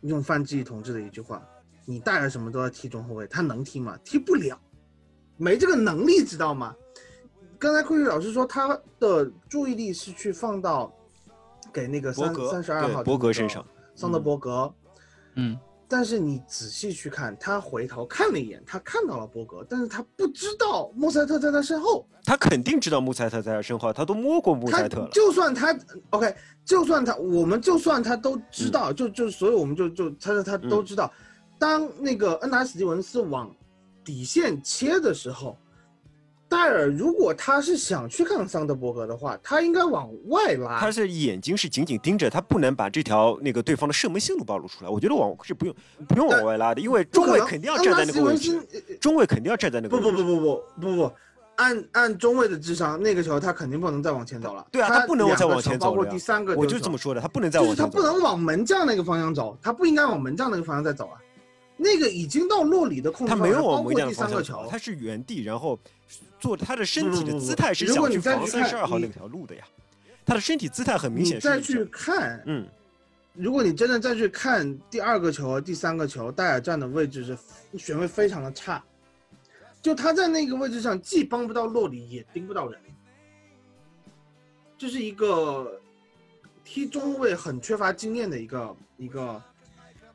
用范志毅同志的一句话：“你戴尔什么都要踢中后卫，他能踢吗？踢不了，没这个能力，知道吗？”刚才库里老师说他的注意力是去放到给那个三三十二号博格身上，桑德伯格，嗯。但是你仔细去看，他回头看了一眼，他看到了波格，但是他不知道穆塞特在他身后。他肯定知道穆塞特在他身后，他都摸过穆塞特了。就算他 OK，就算他，我们就算他都知道，就就所以我们就就他他都知道，当那个恩达史蒂文斯往底线切的时候。戴尔，如果他是想去看桑德伯格的话，他应该往外拉。他是眼睛是紧紧盯着，他不能把这条那个对方的射门线路暴露出来。我觉得往是不用不用往外拉的，因为中卫肯定要站在那个位置。中卫肯定要站在那个位置。不不不不不不不，按按中卫的智商，那个时候他肯定不能再往前走了。对啊，他不能再往前走了包括第三个，我就这么说的，他不能再往前走。他不能往门将那个方向走，他不应该往门将那个方向再走啊。那个已经到洛里的控制，他没有往门将方向球，他是原地，然后。做他的身体的姿态是想去防三十二号那条路的呀，他的身体姿态很明显。你再去看，嗯，如果你真的再去看第二个球和第三个球，戴尔站的位置是选位非常的差，就他在那个位置上既帮不到洛里，也盯不到人，这是一个踢中卫很缺乏经验的一个一个。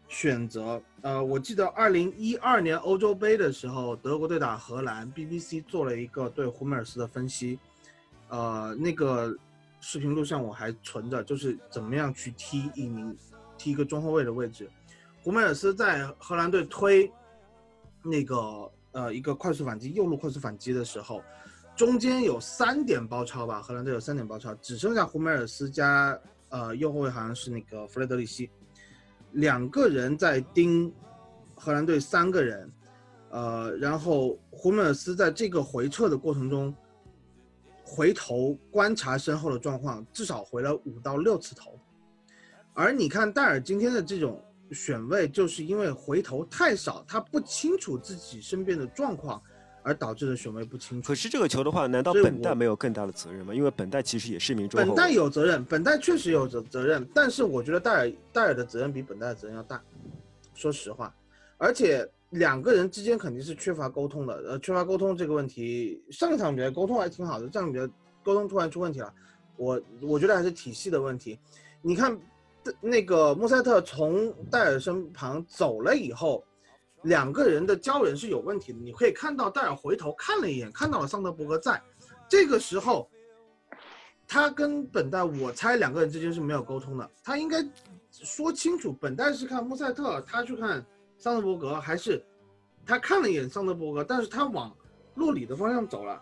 选择，呃，我记得二零一二年欧洲杯的时候，德国队打荷兰，BBC 做了一个对胡梅尔斯的分析，呃，那个视频录像我还存着，就是怎么样去踢一名，踢一个中后卫的位置。胡梅尔斯在荷兰队推那个呃一个快速反击，右路快速反击的时候，中间有三点包抄吧，荷兰队有三点包抄，只剩下胡梅尔斯加呃右后卫好像是那个弗雷德里希，两个人在盯荷兰队三个人，呃，然后胡梅尔斯在这个回撤的过程中，回头观察身后的状况，至少回了五到六次头，而你看戴尔今天的这种选位，就是因为回头太少，他不清楚自己身边的状况。而导致的选位不清楚。可是这个球的话，难道本代没有更大的责任吗？因为本代其实也是一名中本代有责任，本代确实有责责任，但是我觉得戴尔戴尔的责任比本代的责任要大。说实话，而且两个人之间肯定是缺乏沟通的。呃，缺乏沟通这个问题，上一场比赛沟通还挺好的，这场比赛沟通突然出问题了。我我觉得还是体系的问题。你看，那个穆塞特从戴尔身旁走了以后。两个人的交人是有问题的，你可以看到戴尔回头看了一眼，看到了桑德伯格在，这个时候，他跟本代，我猜两个人之间是没有沟通的，他应该说清楚，本代是看穆塞特，他去看桑德伯格，还是他看了一眼桑德伯格，但是他往洛里的方向走了，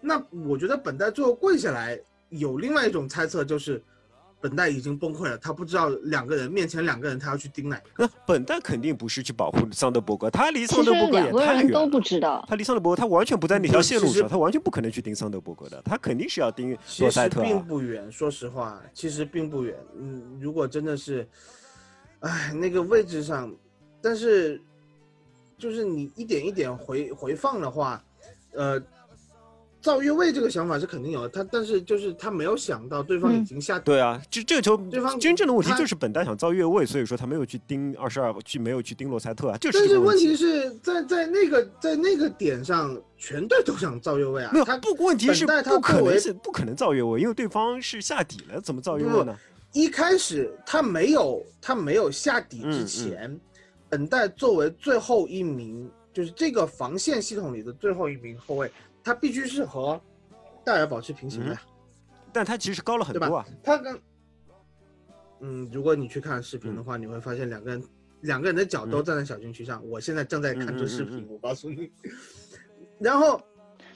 那我觉得本代最后跪下来，有另外一种猜测就是。本代已经崩溃了，他不知道两个人面前两个人，他要去盯哪个。那本代肯定不是去保护桑德伯格，他离桑德伯格也太远。都不知道。他离桑德伯格，他完全不在那条线路上，他完全不可能去盯桑德伯格的，他肯定是要盯罗塞特。并不远，说实话，其实并不远。嗯，如果真的是，哎，那个位置上，但是，就是你一点一点回回放的话，呃。造越位这个想法是肯定有的，他但是就是他没有想到对方已经下对啊，就这个球对方真正的问题就是本代想造越位，所以说他没有去盯二十二，去没有去盯罗塞特啊，就是但是问题是在在那个在那个点上，全队都想造越位啊，没有他不问题是不可能是不可能造越位，因为对方是下底了，怎么造越位呢？一开始他没有他没有下底之前，本代作为最后一名，就是这个防线系统里的最后一名后卫。他必须是和戴尔保持平行的，但它其实高了很多啊。它跟，嗯，如果你去看视频的话，你会发现两个人两个人的脚都站在小禁区上。我现在正在看这视频，我告诉你。然后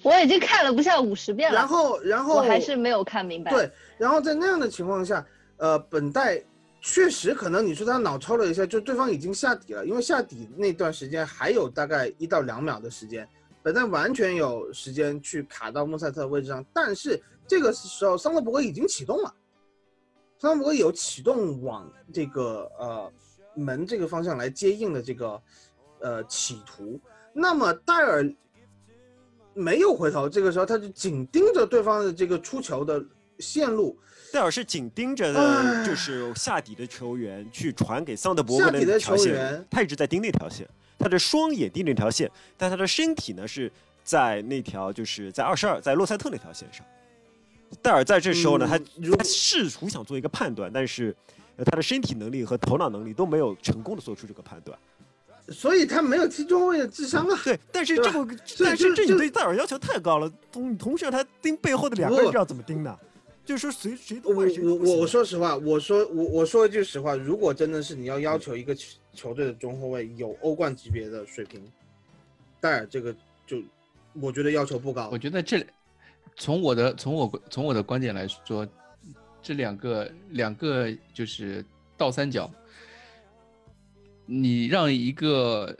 我已经看了不下五十遍了。然后，然后我还是没有看明白。对，然后在那样的情况下，呃，本代确实可能你说他脑抽了一下，就对方已经下底了，因为下底那段时间还有大概一到两秒的时间。本代完全有时间去卡到穆塞特的位置上，但是这个时候桑德伯格已经启动了，桑德伯格有启动往这个呃门这个方向来接应的这个呃企图。那么戴尔没有回头，这个时候他就紧盯着对方的这个出球的线路。戴尔是紧盯着的就是下底的球员去传给桑德伯格的那条线，他一直在盯那条线。他的双眼盯着那条线，但他的身体呢是在那条，就是在二十二，在洛塞特那条线上。戴尔在这时候呢，他他试图想做一个判断，但是他的身体能力和头脑能力都没有成功的做出这个判断，所以他没有踢中卫的智商啊。对，但是这个，但是这你对戴尔要求太高了。同同时让他盯背后的两个人要怎么盯呢？就是说谁谁都会我我我说实话，我说我我说一句实话，如果真的是你要要求一个球队的中后卫有欧冠级别的水平，戴尔这个就我觉得要求不高。我觉得这从我的从我从我的观点来说，这两个两个就是倒三角，你让一个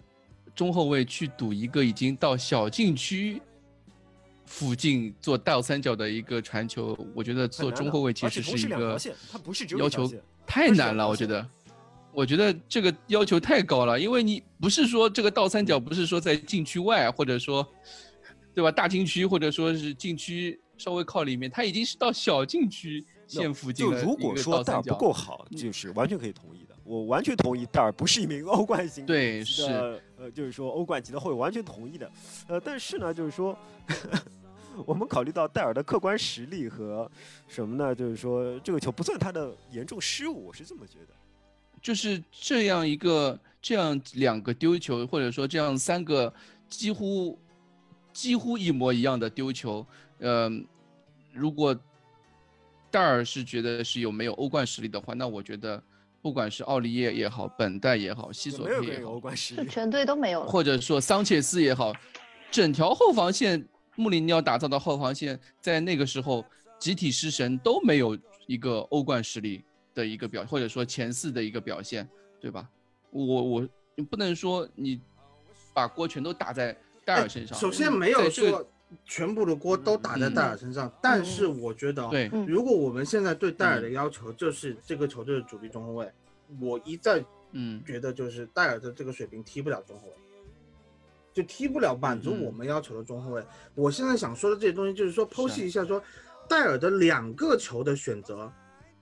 中后卫去赌一个已经到小禁区。附近做倒三角的一个传球，我觉得做中后卫其实是一个要求太难了。我觉得，我觉得这个要求太高了，因为你不是说这个倒三角不是说在禁区外，或者说，对吧？大禁区或者说是禁区稍微靠里面，他已经是到小禁区线附近了。就如果说戴尔不够好，就是完全可以同意的。我完全同意戴尔不是一名欧冠型对是呃，就是说欧冠级的后卫完全同意的。呃，但是呢，就是说。我们考虑到戴尔的客观实力和什么呢？就是说这个球不算他的严重失误，我是这么觉得。就是这样一个这样两个丢球，或者说这样三个几乎几乎一模一样的丢球，嗯，如果戴尔是觉得是有没有欧冠实力的话，那我觉得不管是奥利耶也好，本代也好，西索也好，欧冠实力，全队都没有了，或者说桑切斯也好，整条后防线。穆里尼奥打造的后防线在那个时候集体失神，都没有一个欧冠实力的一个表，或者说前四的一个表现，对吧？我我你不能说你把锅全都打在戴尔身上。首先没有说全部的锅都打在戴尔身上，但是我觉得，对，如果我们现在对戴尔的要求就是这个球队的主力中后卫，我一再嗯觉得就是戴尔的这个水平踢不了中后卫。就踢不了满足我们要求的中后卫。我现在想说的这些东西，就是说剖析一下，说戴尔的两个球的选择，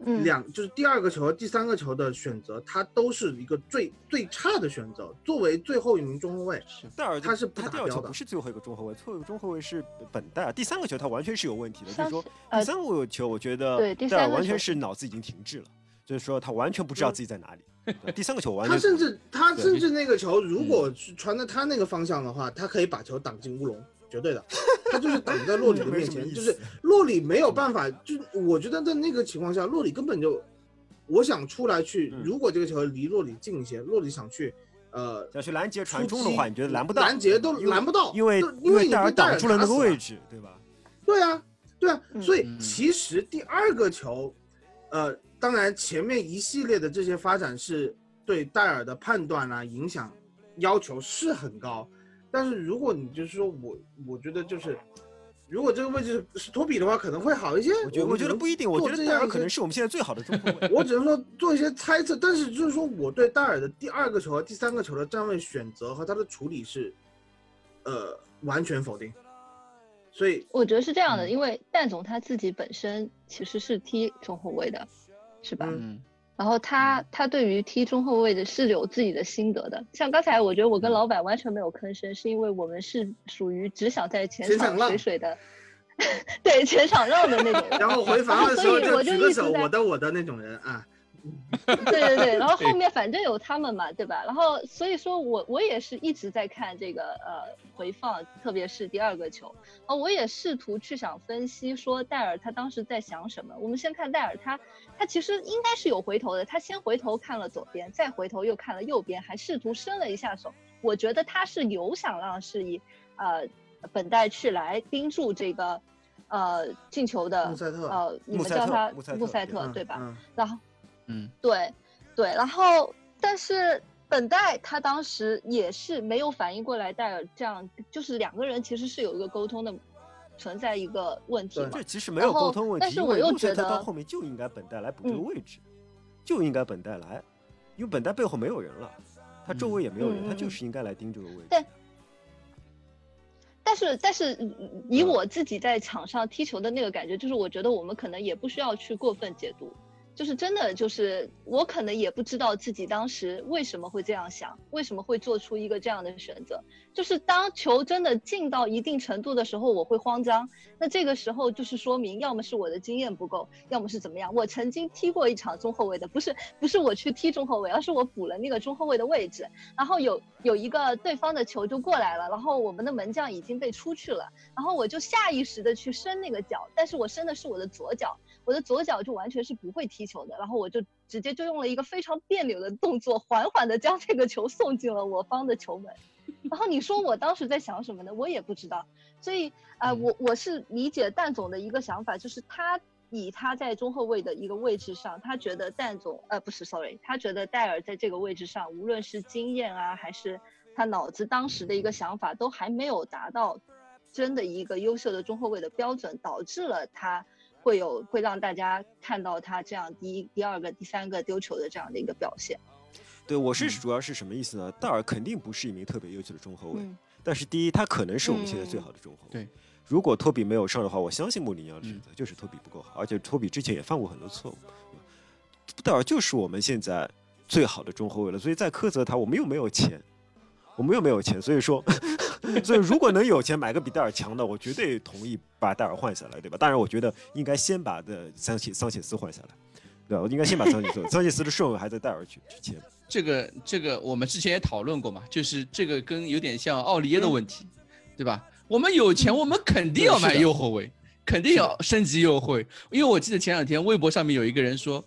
两就是第二个球和第三个球的选择，他都是一个最最差的选择。作为最后一名中后卫，戴尔他是不达标的。不是最后一个中后卫，最后一个中后卫是本戴尔。第三个球他完全是有问题的，就是说第三个球，我觉得戴尔完全是脑子已经停滞了，就是说他完全不知道自己在哪里。第三个球完全，他甚至他甚至那个球，如果是传到他那个方向的话，他可以把球挡进乌龙，绝对的。他就是挡在洛里的面 前，就是洛里没有办法。就我觉得在那个情况下，洛里根本就，我想出来去，如果这个球离洛里近一些，洛里想去，呃，想去拦截传中的话，你觉得拦不到？拦截都拦不到，因为因为戴尔挡住了那个位置，对吧？对啊，对啊，所以其实第二个球，呃。当然，前面一系列的这些发展是对戴尔的判断啊、影响要求是很高，但是如果你就是说我，我觉得就是，如果这个位置是托比的话，可能会好一些。我觉得我觉得不一定，我觉得戴尔可能是我们现在最好的中后卫。我只能说做一些猜测，但是就是说我对戴尔的第二个球和第三个球的站位选择和他的处理是，呃，完全否定。所以我觉得是这样的，因为戴总他自己本身其实是踢中后卫的。是吧？嗯，然后他他对于踢中后卫的是有自己的心得的。像刚才我觉得我跟老板完全没有吭声，是因为我们是属于只想在前场水水的，对前场让的那种。然后回防的时候就举个手，我的我的那种人啊。对对对，然后后面反正有他们嘛，对吧？然后所以说我我也是一直在看这个呃回放，特别是第二个球啊，我也试图去想分析说戴尔他当时在想什么。我们先看戴尔，他他其实应该是有回头的，他先回头看了左边，再回头又看了右边，还试图伸了一下手。我觉得他是有想让示意呃本代去来盯住这个呃进球的呃你们叫他穆塞特对吧？然后。嗯，对，对，然后但是本代他当时也是没有反应过来，戴尔这样就是两个人其实是有一个沟通的，存在一个问题。这其实没有沟通问题，但是我又觉得到后面就应该本代来补这个位置，就应该本代来，因为本代背后没有人了，他周围也没有人，他就是应该来盯这个位置。但但是但是以我自己在场上踢球的那个感觉，就是我觉得我们可能也不需要去过分解读。就是真的，就是我可能也不知道自己当时为什么会这样想，为什么会做出一个这样的选择。就是当球真的进到一定程度的时候，我会慌张。那这个时候就是说明，要么是我的经验不够，要么是怎么样。我曾经踢过一场中后卫的，不是不是我去踢中后卫，而是我补了那个中后卫的位置。然后有有一个对方的球就过来了，然后我们的门将已经被出去了，然后我就下意识的去伸那个脚，但是我伸的是我的左脚。我的左脚就完全是不会踢球的，然后我就直接就用了一个非常别扭的动作，缓缓的将这个球送进了我方的球门。然后你说我当时在想什么呢？我也不知道。所以啊，我我是理解蛋总的一个想法，就是他以他在中后卫的一个位置上，他觉得蛋总呃不是，sorry，他觉得戴尔在这个位置上，无论是经验啊，还是他脑子当时的一个想法，都还没有达到真的一个优秀的中后卫的标准，导致了他。会有会让大家看到他这样第一、第二个、第三个丢球的这样的一个表现。对，我是主要是什么意思呢？戴尔肯定不是一名特别优秀的中后卫，但是第一，他可能是我们现在最好的中后卫。对，如果托比没有上的话，我相信穆里尼奥的选择就是托比不够好，而且托比之前也犯过很多错误。戴尔就是我们现在最好的中后卫了，所以再苛责他，我们又没有钱，我们又没有钱，所以说。所以，如果能有钱买个比戴尔强的，我绝对同意把戴尔换下来，对吧？当然，我觉得应该先把的桑切桑切斯换下来，对吧？我应该先把桑切斯，桑切斯的顺位还在戴尔之之前。这个这个，我们之前也讨论过嘛，就是这个跟有点像奥利耶的问题，对吧？我们有钱，我们肯定要买右后卫，肯定要升级右后卫。因为我记得前两天微博上面有一个人说，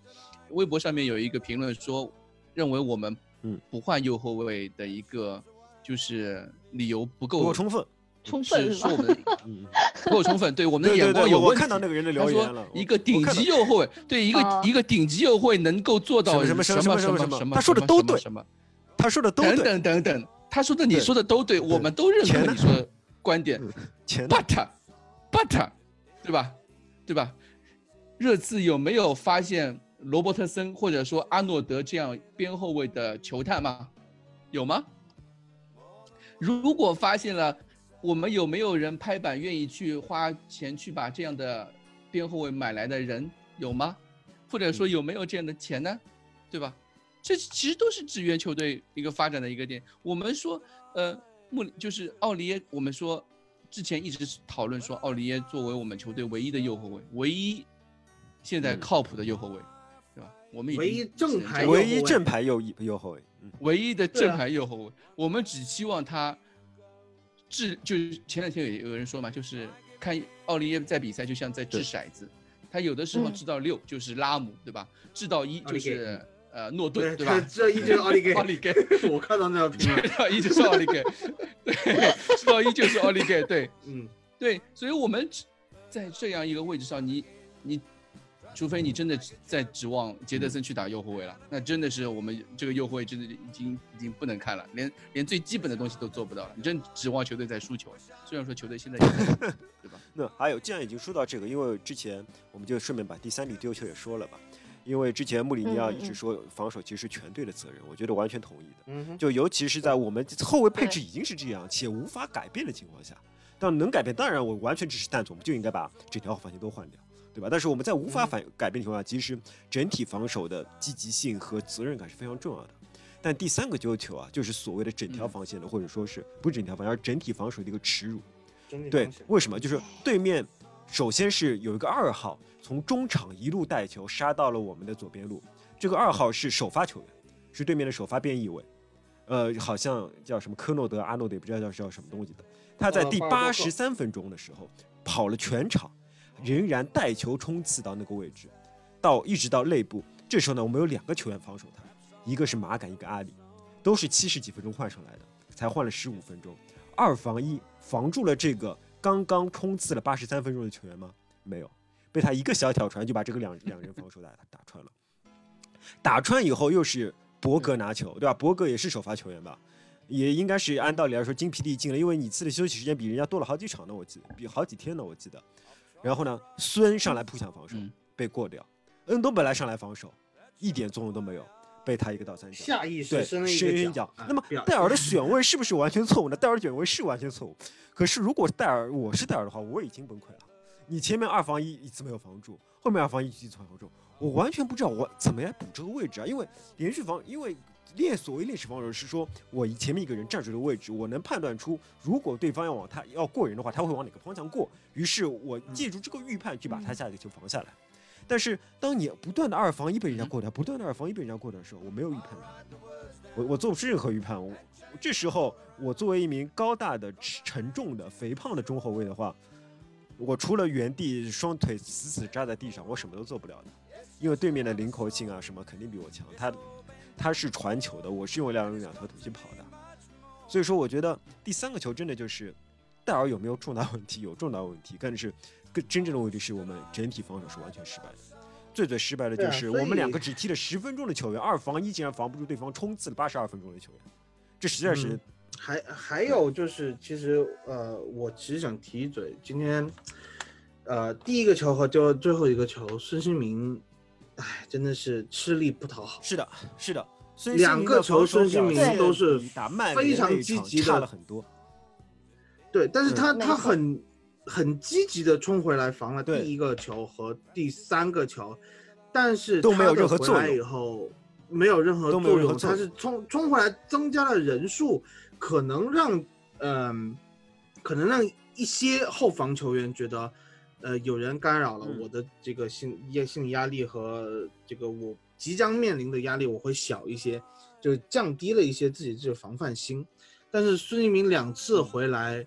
微博上面有一个评论说，认为我们嗯不换右后卫的一个。就是理由不够充分，充分是我们 不够充分，对我们的眼光有问题。我看到那个人的留言了，一个顶级右后卫，对一个一个顶级右后卫能够做到什么什么什么什么什么？他说的都对，什么？他说的都对。等等等等，他说的你说的都对，我们都认可你说的观点。But But，对吧？对吧？热刺有没有发现罗伯特森或者说阿诺德这样边后卫的球探吗？有吗？如果发现了，我们有没有人拍板愿意去花钱去把这样的边后卫买来的人有吗？或者说有没有这样的钱呢？对吧？这其实都是制约球队一个发展的一个点。我们说，呃，穆就是奥利耶，我们说之前一直讨论说奥利耶作为我们球队唯一的右后卫，唯一现在靠谱的右后卫，对吧？我们唯一正牌唯一正牌右右后卫。唯一的正牌右后卫，我们只希望他掷，就是前两天有有人说嘛，就是看奥利耶在比赛就像在掷骰子，他有的时候掷到六就是拉姆，对吧？掷到一就是呃诺顿，对吧？掷到一就是奥利给，奥利给，我看到那条评论，一就是奥利给，对，掷到一就是奥利给，对，嗯，对，所以我们在这样一个位置上，你你。除非你真的在指望杰德森去打右后卫了，那真的是我们这个右后卫真的已经已经不能看了，连连最基本的东西都做不到了。你真指望球队在输球？虽然说球队现在，对吧？那还有，既然已经说到这个，因为之前我们就顺便把第三笔丢球也说了吧。因为之前穆里尼奥一直说防守其实是全队的责任，我觉得完全同意的。嗯就尤其是在我们后卫配置已经是这样且无法改变的情况下，但能改变，当然我完全支持蛋总，我们就应该把整条防线都换掉。对吧？但是我们在无法反改变的情况下，其实整体防守的积极性和责任感是非常重要的。但第三个丢球啊，就是所谓的整条防线的，或者说是不是整条防线，而整体防守的一个耻辱。对，为什么？就是对面首先是有一个二号从中场一路带球杀到了我们的左边路，这个二号是首发球员，是对面的首发边翼位，呃，好像叫什么科诺德阿诺德，也不知道叫叫什么东西的。他在第八十三分钟的时候跑了全场。仍然带球冲刺到那个位置，到一直到内部。这时候呢，我们有两个球员防守他，一个是马杆，一个阿里，都是七十几分钟换上来的，才换了十五分钟，二防一防住了这个刚刚冲刺了八十三分钟的球员吗？没有，被他一个小挑传就把这个两 两人防守打打穿了。打穿以后又是博格拿球，对吧？博格也是首发球员吧？也应该是按道理来说精疲力尽了，因为你次的休息时间比人家多了好几场呢，我记得比好几天呢，我记得。然后呢，孙上来扑抢防守被过掉，恩东本来上来防守，一点作用都没有，被他一个倒三角，下意识伸了一脚。那么戴尔的选位是不是完全错误呢？戴尔的选位是完全错误。可是如果戴尔，我是戴尔的话，我已经崩溃了。你前面二防一一次没有防住，后面二防一一次防住，我完全不知道我怎么来补这个位置啊！因为连续防，因为。练所谓练习防守是说，我前面一个人站住的位置，我能判断出，如果对方要往他要过人的话，他会往哪个方向过。于是我借助这个预判去把他下一个球防下来。但是当你不断的二防一被人家过掉，不断的二防一被人家过掉的时候，我没有预判，我我做不出任何预判。我这时候我作为一名高大的、沉重的、肥胖的中后卫的话，我除了原地双腿死死扎在地上，我什么都做不了的。因为对面的灵活性啊什么肯定比我强，他。他是传球的，我是用两两条腿去跑的，所以说我觉得第三个球真的就是戴尔有没有重大问题？有重大问题，但是更真正的问题是我们整体防守是完全失败的。最最失败的就是我们两个只踢了十分钟的球员，二防一竟然防不住对方冲刺了八十二分钟的球员，这实在是。还还有就是，其实呃，我其实想提一嘴，今天呃第一个球和就最后一个球，孙兴民。哎，真的是吃力不讨好。是的，是的，两个球孙兴民都是打非常积极的，差了很多。对，但是他他很很积极的冲回来防了第一个球和第三个球，但是都没有任何作用。以后没有任何作用，他是冲冲回来增加了人数，可能让嗯，可能让一些后防球员觉得。呃，有人干扰了我的这个心压心理压力和这个我即将面临的压力，我会小一些，就降低了一些自己这个防范心。但是孙兴民两次回来，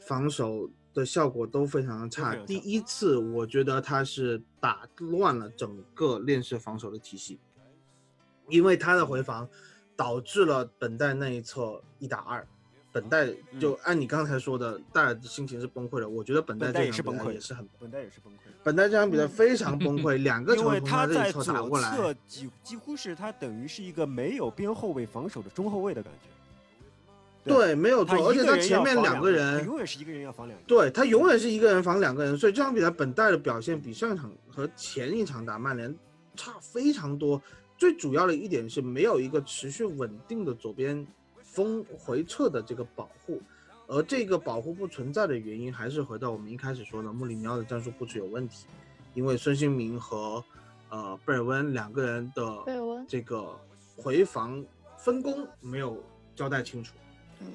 防守的效果都非常的差。第一次我觉得他是打乱了整个链式防守的体系，因为他的回防导致了本代那一侧一打二，本代就按你刚才说的，戴尔的心情是崩溃的。我觉得本代这场比赛也是很，本代也是崩溃。本代这场比赛非常崩溃，两个 球从他这一侧打过来，几几乎是他等于是一个没有边后卫防守的中后卫的感觉。对，没有错，而且他前面两个人永远是一个人要防两个。对他永远是一个人防两个人，所以这场比赛本代的表现比上一场和前一场打曼联差非常多。最主要的一点是没有一个持续稳定的左边锋回撤的这个保护，而这个保护不存在的原因，还是回到我们一开始说的穆里尼奥的战术布置有问题，因为孙兴民和呃贝尔温两个人的这个回防分工没有交代清楚。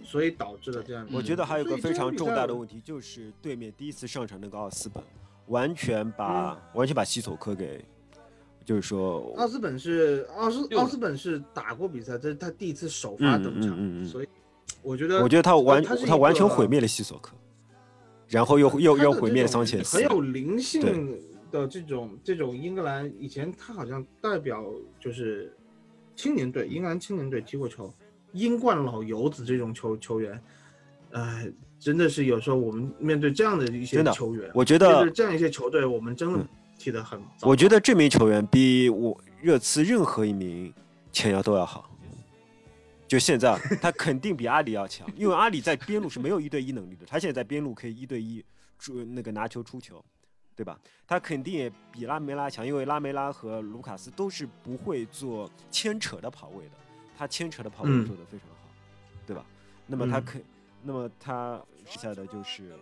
所以导致了这样。我觉得还有个非常重大的问题，就是对面第一次上场那个奥斯本，完全把完全把西索科给，就是说，奥斯本是奥斯奥斯本是打过比赛，这是他第一次首发登场，所以我觉得我觉得他完他完全毁灭了西索科，然后又又又毁灭了桑切斯，很有灵性的这种这种英格兰以前他好像代表就是青年队，英格兰青年队踢过球。英冠老油子这种球球员，哎，真的是有时候我们面对这样的一些球员，我觉得这样一些球队，我们真的踢得很。我觉得这名球员比我热刺任何一名前腰都要好。就现在，他肯定比阿里要强，因为阿里在边路是没有一对一能力的，他现在在边路可以一对一出那个拿球出球，对吧？他肯定也比拉梅拉强，因为拉梅拉和卢卡斯都是不会做牵扯的跑位的。他牵扯的跑位做得非常好，对吧？那么他可，那么他剩下的就是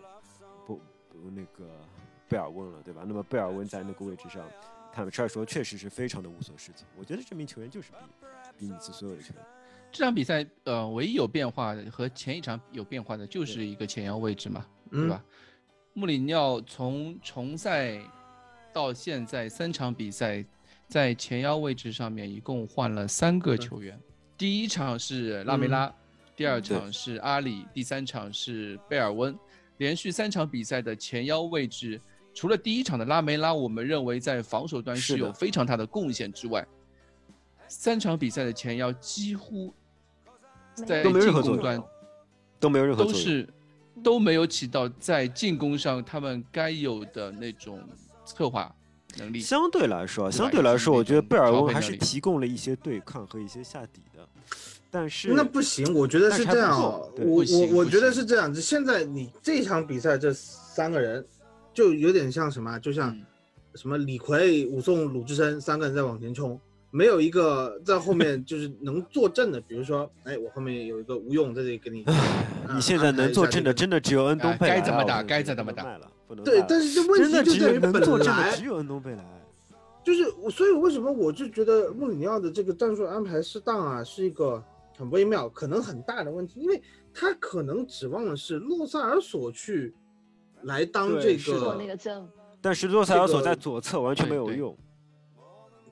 不不那个贝尔温了，对吧？那么贝尔温在那个位置上，坦白说确实是非常的无所适从。我觉得这名球员就是比比你斯所有的球员。这场比赛呃，唯一有变化的和前一场有变化的就是一个前腰位置嘛，对吧？穆里尼奥从重赛到现在三场比赛，在前腰位置上面一共换了三个球员。第一场是拉梅拉，第二场是阿里，第三场是贝尔温，连续三场比赛的前腰位置，除了第一场的拉梅拉，我们认为在防守端是有非常大的贡献之外，三场比赛的前腰几乎在进攻端都没有任何都是都没有起到在进攻上他们该有的那种策划。能力相对来说，相对来说，我觉得贝尔温还是提供了一些对抗和一些下底的。但是那不行，我觉得是这样。我我我觉得是这样子。现在你这场比赛这三个人，就有点像什么？就像什么李逵、武松、鲁智深三个人在往前冲。没有一个在后面就是能坐镇的，比如说，哎，我后面有一个吴用在这里给你。你现在能坐镇的真的只有恩东贝莱，该怎么打该怎么打。对，但是这问题就在于本来只有恩东贝莱，就是所以为什么我就觉得穆里尼奥的这个战术安排适当啊，是一个很微妙，可能很大的问题，因为他可能指望的是洛塞尔索去来当这个那个阵，但是洛塞尔所在左侧完全没有用，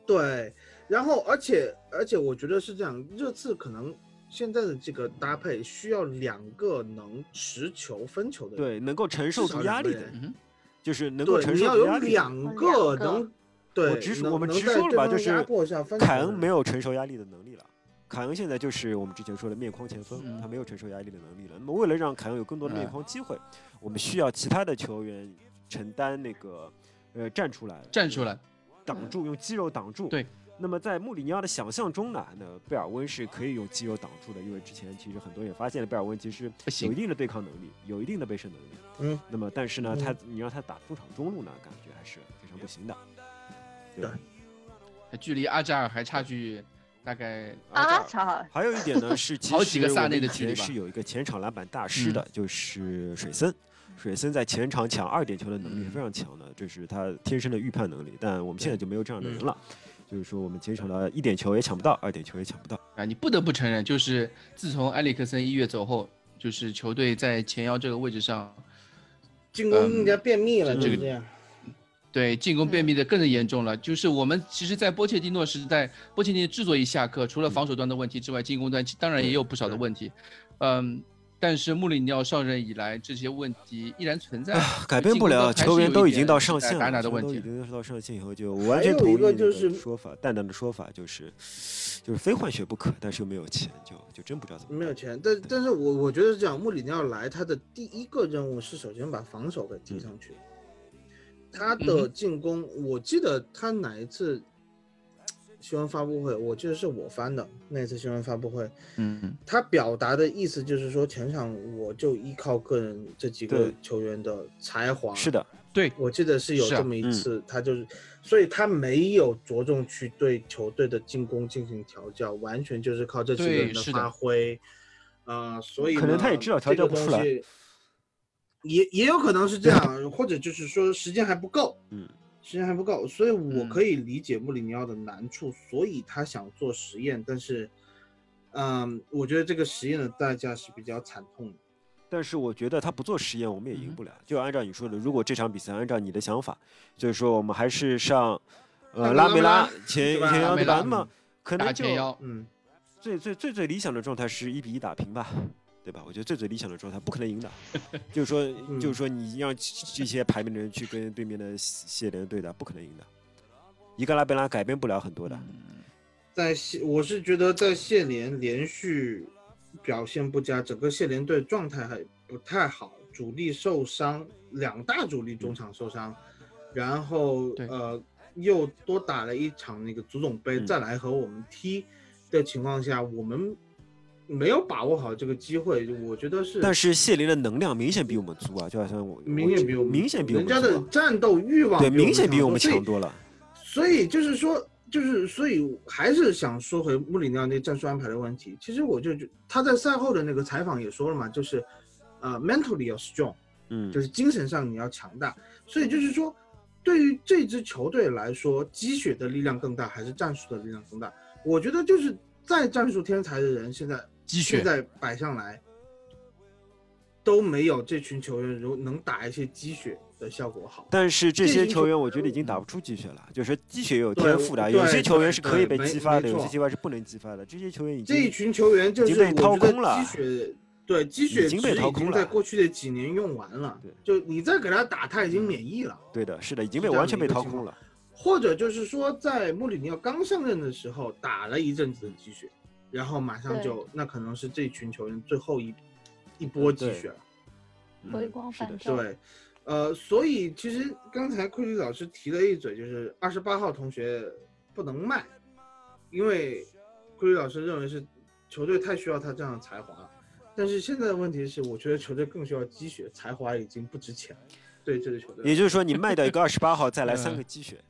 对。然后，而且，而且，我觉得是这样，热刺可能现在的这个搭配需要两个能持球分球的，对，能够承受住压力的，就是能够承受压力。你要有两个能，对，我直我们直说了吧，就是凯恩没有承受压力的能力了。凯恩现在就是我们之前说的面框前锋，他没有承受压力的能力了。那么，为了让凯恩有更多的面框机会，我们需要其他的球员承担那个，呃，站出来，站出来，挡住，用肌肉挡住，对。那么在穆里尼奥的想象中呢，那贝尔温是可以用肌肉挡住的，因为之前其实很多人也发现了贝尔温其实有一定的对抗能力，有一定的背身能力。嗯。那么但是呢，他你让他打中场中路呢，感觉还是非常不行的。对。距离阿扎尔还差距大概。啊，超好。还有一点呢是，好几个萨内的距离是有一个前场篮板大师的，就是水森。水森在前场抢二点球的能力非常强的，这是他天生的预判能力。但我们现在就没有这样的人了。就是说，我们前场的一点球也抢不到，二点球也抢不到啊！你不得不承认，就是自从埃里克森一月走后，就是球队在前腰这个位置上，进攻更加便秘了。这个对进攻便秘的更是严重了。就是我们其实，在波切蒂诺时代，波切蒂诺之所以下课，除了防守端的问题之外，进攻端当然也有不少的问题。嗯。但是穆里尼奥上任以来，这些问题依然存在，改变不了。球员都已经到上限了，都已经到上限以后，就完全同意一个说法，淡淡的说法就是，就是非换血不可，但是又没有钱，就就真不知道怎么。没有钱，但但是我我觉得是这样，穆里尼奥来，他的第一个任务是首先把防守给提上去。他的进攻，我记得他哪一次新闻发布会，我记得是我翻的那次新闻发布会。嗯，他表达的意思就是说，全场我就依靠个人这几个球员的才华。是的。对，我记得是有这么一次，他就是，所以他没有着重去对球队的进攻进行调教，完全就是靠这几个人的发挥，啊，所以可能他也知道调教不出来，也也有可能是这样，或者就是说时间还不够，嗯，时间还不够，所以我可以理解穆里尼奥的难处，所以他想做实验，但是，嗯，我觉得这个实验的代价是比较惨痛的。但是我觉得他不做实验，我们也赢不了。就按照你说的，如果这场比赛按照你的想法，就是说我们还是上，呃，拉梅拉前前腰对吧？那么可能就嗯，最最最最理想的状态是一比一打平吧，对吧？我觉得最最理想的状态不可能赢的，就是说就是说你让这些排名的人去跟对面的谢联对打，不可能赢的。一个拉贝拉改变不了很多的。在谢，我是觉得在谢联连续。表现不佳，整个谢联队状态还不太好，主力受伤，两大主力中场受伤，然后呃又多打了一场那个足总杯，再来和我们踢的情况下，我们没有把握好这个机会，我觉得是。但是谢林的能量明显比我们足啊，就好像我明显比我们明显比我们人家的战斗欲望对明显比我们强多了，所以就是说。就是，所以还是想说回穆里尼奥那战术安排的问题。其实我就就他在赛后的那个采访也说了嘛，就是，呃，mentally 要 strong，嗯，就是精神上你要强大。所以就是说，对于这支球队来说，积雪的力量更大还是战术的力量更大？我觉得就是再战术天才的人，现在积雪现在摆上来，都没有这群球员如能打一些积雪。的效果好，但是这些球员我觉得已经打不出积雪了。就是积雪有天赋的，有些球员是可以被激发的，有些球员是不能激发的。这些球员已经这一群球员就是被掏空了。积雪对积雪已经被掏空了，在过去的几年用完了。对，就你再给他打，他已经免疫了。对的，是的，已经被完全被掏空了。或者就是说，在穆里尼奥刚上任的时候打了一阵子的积雪，然后马上就那可能是这群球员最后一一波积雪了。回光返照。对。呃，所以其实刚才库里老师提了一嘴，就是二十八号同学不能卖，因为库里老师认为是球队太需要他这样的才华了。但是现在的问题是，我觉得球队更需要积雪，才华已经不值钱了。对这支球队，也就是说，你卖掉一个二十八号，再来三个积雪，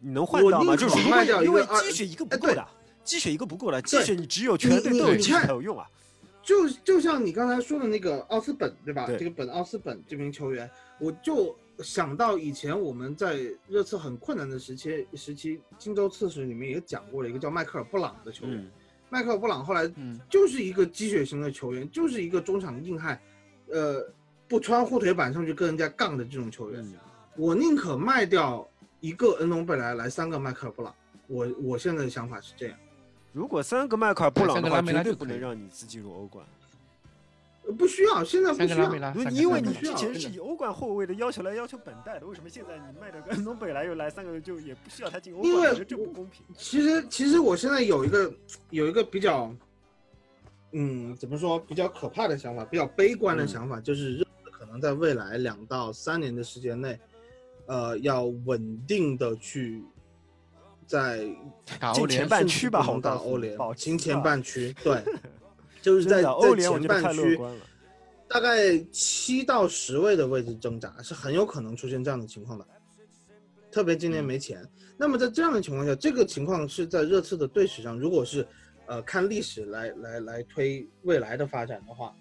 你能换到吗？就是卖掉因为积雪一个不够的，积雪一个不够的，积雪你只有全队都有积才有用啊。就就像你刚才说的那个奥斯本，对吧？这个本奥斯本这名球员，我就想到以前我们在热刺很困难的时期，时期荆州刺史里面也讲过了一个叫迈克尔布朗的球员。迈克尔布朗后来就是一个积雪型的球员，就是一个中场硬汉，呃，不穿护腿板上去跟人家杠的这种球员。我宁可卖掉一个恩隆贝莱来三个迈克尔布朗。我我现在的想法是这样。如果三个迈克尔布朗的话，绝对不能让你自进入欧冠。不需要，现在不需要，因为你之前是以欧冠后卫的要求来要求本代的，为什么现在你卖的跟东北来又来三个，就也不需要他进欧冠？因为这不公平。其实，其实我现在有一个有一个比较，嗯，怎么说比较可怕的想法，比较悲观的想法，就是可能在未来两到三年的时间内，呃，要稳定的去。在进前半区吧，红到欧联，进前半区，对，就是在在前半区，大概七到十位的位置挣扎，是很有可能出现这样的情况的。特别今年没钱，那么在这样的情况下，这个情况是在热刺的队史上，如果是呃看历史来来来推未来的发展的话，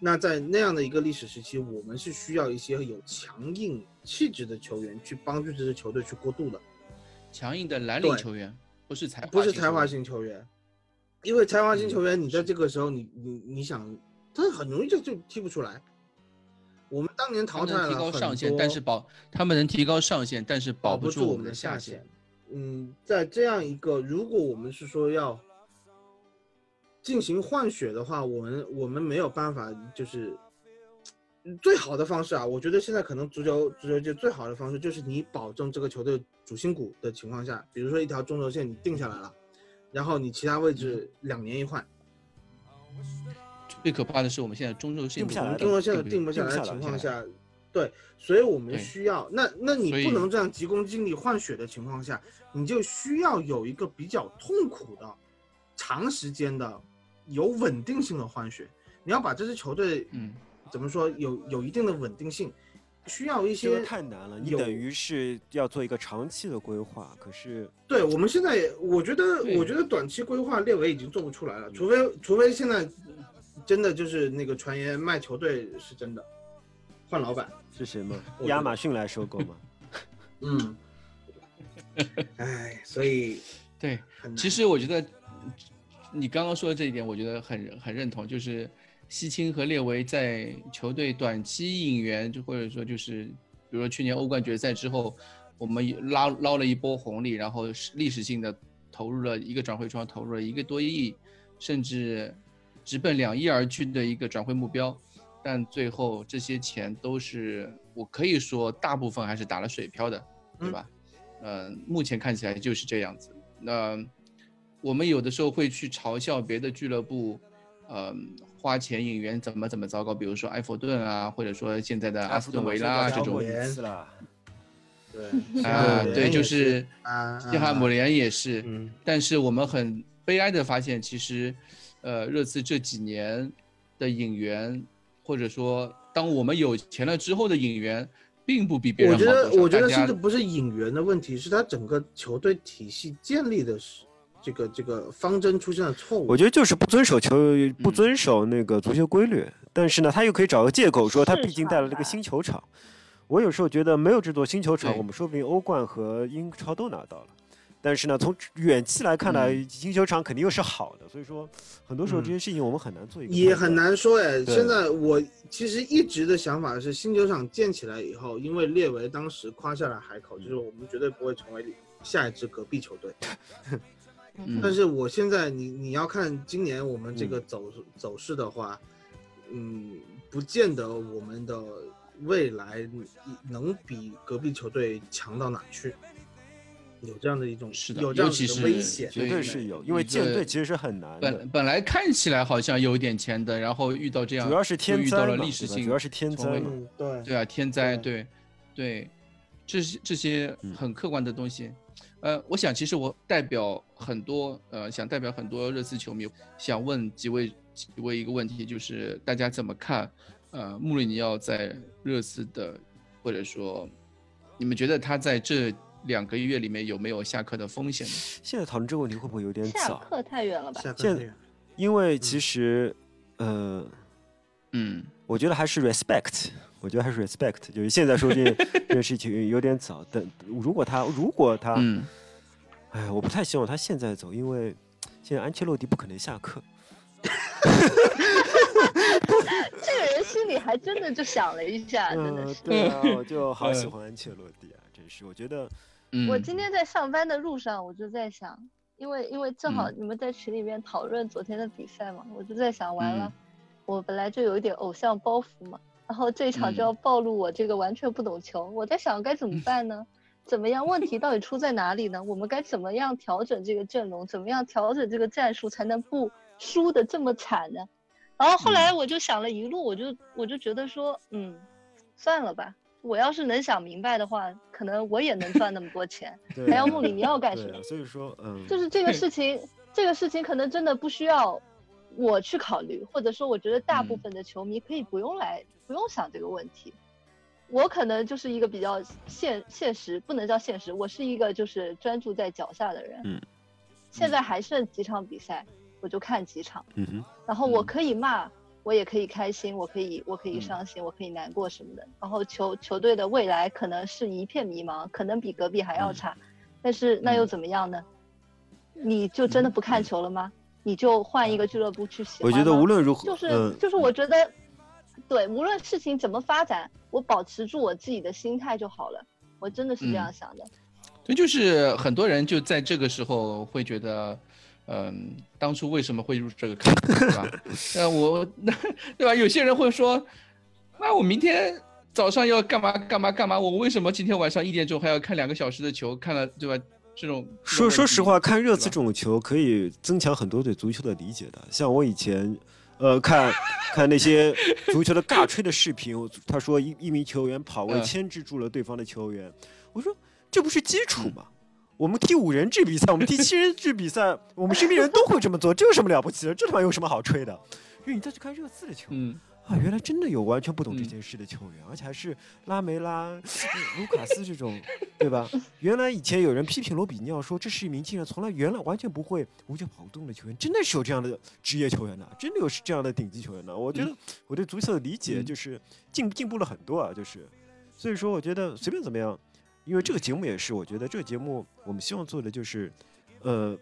那在那样的一个历史时期，我们是需要一些有强硬气质的球员去帮助这支球队去过渡的。强硬的蓝领球员，不是才不是才华型球员，因为才华型球员，你在这个时候，你你你想，他很容易就就踢不出来。我们当年淘汰了提高上限，但是保他们能提高上限，但是保不住我们的下限。嗯，在这样一个，如果我们是说要进行换血的话，我们我们没有办法，就是。最好的方式啊，我觉得现在可能足球足球界最好的方式就是你保证这个球队主心骨的情况下，比如说一条中轴线你定下来了，然后你其他位置两年一换。最可怕的是我们现在中轴线定不下来，中轴线定不下来的情况下，对，所以我们需要那那你不能这样急功近利换血的情况下，你就需要有一个比较痛苦的、长时间的、有稳定性的换血。你要把这支球队，嗯，怎么说有有一定的稳定性，需要一些太难了。你等于是要做一个长期的规划，可是对我们现在，我觉得我觉得短期规划列维已经做不出来了，除非除非现在。真的就是那个传言卖球队是真的，换老板是谁吗？亚马逊来收购吗？嗯，哎，所以对，其实我觉得你刚刚说的这一点，我觉得很很认同，就是西青和列维在球队短期引援，就或者说就是比如说去年欧冠决赛之后，我们拉捞了一波红利，然后历史性的投入了一个转会窗，投入了一个多亿，甚至。直奔两亿而去的一个转会目标，但最后这些钱都是我可以说大部分还是打了水漂的，对吧？嗯，目前看起来就是这样子。那我们有的时候会去嘲笑别的俱乐部，嗯，花钱引援怎么怎么糟糕，比如说埃弗顿啊，或者说现在的阿斯顿维拉这种。对 啊，对，就是西汉姆联也是。但是我们很悲哀的发现，其实。呃，热刺这几年的引援，或者说当我们有钱了之后的引援，并不比别人好。我觉得，我觉得甚至不是引援的问题，是他整个球队体系建立的是这个这个方针出现了错误。我觉得就是不遵守球，不遵守那个足球规律。但是呢，他又可以找个借口说他毕竟带了这个新球场。我有时候觉得没有这座新球场，我们说不定欧冠和英超都拿到了。但是呢，从远期来看呢，新球场肯定又是好的，所以说很多时候这些事情我们很难做一个。也很难说哎，现在我其实一直的想法是，新球场建起来以后，因为列维当时夸下了海口，就是我们绝对不会成为下一支隔壁球队。但是我现在你你要看今年我们这个走走势的话，嗯，不见得我们的未来能比隔壁球队强到哪去。有这样的一种是的，有这样的危险，绝对是有，因为建队其实是很难的。本本来看起来好像有点钱的，然后遇到这样，主要是天灾了历史性，主要是天灾，对。对啊，天灾，对。对，这些这些很客观的东西。呃，我想其实我代表很多呃，想代表很多热刺球迷，想问几位几位一个问题，就是大家怎么看呃穆里尼奥在热刺的，或者说你们觉得他在这？两个月里面有没有下课的风险呢？现在讨论这个问题会不会有点早？下课太远了吧？现因为其实，呃，嗯，我觉得还是 respect，我觉得还是 respect，就是现在说这 这件事情有点早。但如果他如果他，嗯，哎，我不太希望他现在走，因为现在安切洛蒂不可能下课。这个人心里还真的就想了一下，真的是。对啊，我就好喜欢安切洛蒂啊。真是，我觉得，我今天在上班的路上，我就在想，因为因为正好你们在群里面讨论昨天的比赛嘛，我就在想，完了，我本来就有一点偶像包袱嘛，然后这一场就要暴露我这个完全不懂球，我在想该怎么办呢？怎么样？问题到底出在哪里呢？我们该怎么样调整这个阵容？怎么样调整这个战术才能不输的这么惨呢？然后后来我就想了一路，我就我就觉得说，嗯，算了吧。我要是能想明白的话，可能我也能赚那么多钱，还要穆里尼奥干什么？所以说，嗯，就是这个事情，这个事情可能真的不需要我去考虑，或者说，我觉得大部分的球迷可以不用来，不用想这个问题。我可能就是一个比较现现实，不能叫现实，我是一个就是专注在脚下的人。嗯。现在还剩几场比赛，我就看几场。嗯哼。然后我可以骂。我也可以开心，我可以，我可以伤心，我可以难过什么的。然后球球队的未来可能是一片迷茫，可能比隔壁还要差，但是那又怎么样呢？你就真的不看球了吗？你就换一个俱乐部去喜欢我觉得无论如何，就是就是我觉得，对，无论事情怎么发展，我保持住我自己的心态就好了。我真的是这样想的。所以就是很多人就在这个时候会觉得。嗯，当初为什么会入这个坑，对吧？呃，我那对吧？有些人会说，那我明天早上要干嘛干嘛干嘛？我为什么今天晚上一点钟还要看两个小时的球？看了对吧？这种说说实话，看热刺这种球可以增强很多对足球的理解的。像我以前，呃，看看那些足球的尬吹的视频，他说一一名球员跑位牵制住了对方的球员，我说这不是基础吗？我们踢五人制比赛，我们踢七人制比赛，我们身边人都会这么做，这有什么了不起的？这他妈有什么好吹的？因为你再去看热刺的球。嗯。啊，原来真的有完全不懂这件事的球员，而且还是拉梅拉、卢卡斯这种，对吧？原来以前有人批评罗比尼奥说这是一名竟然从来原来完全不会无球跑动的球员，真的是有这样的职业球员的，真的有这样的顶级球员的。我觉得我对足球的理解就是进进步了很多啊，就是，所以说我觉得随便怎么样，因为这个节目也是，我觉得这个节目我们希望做的就是，呃，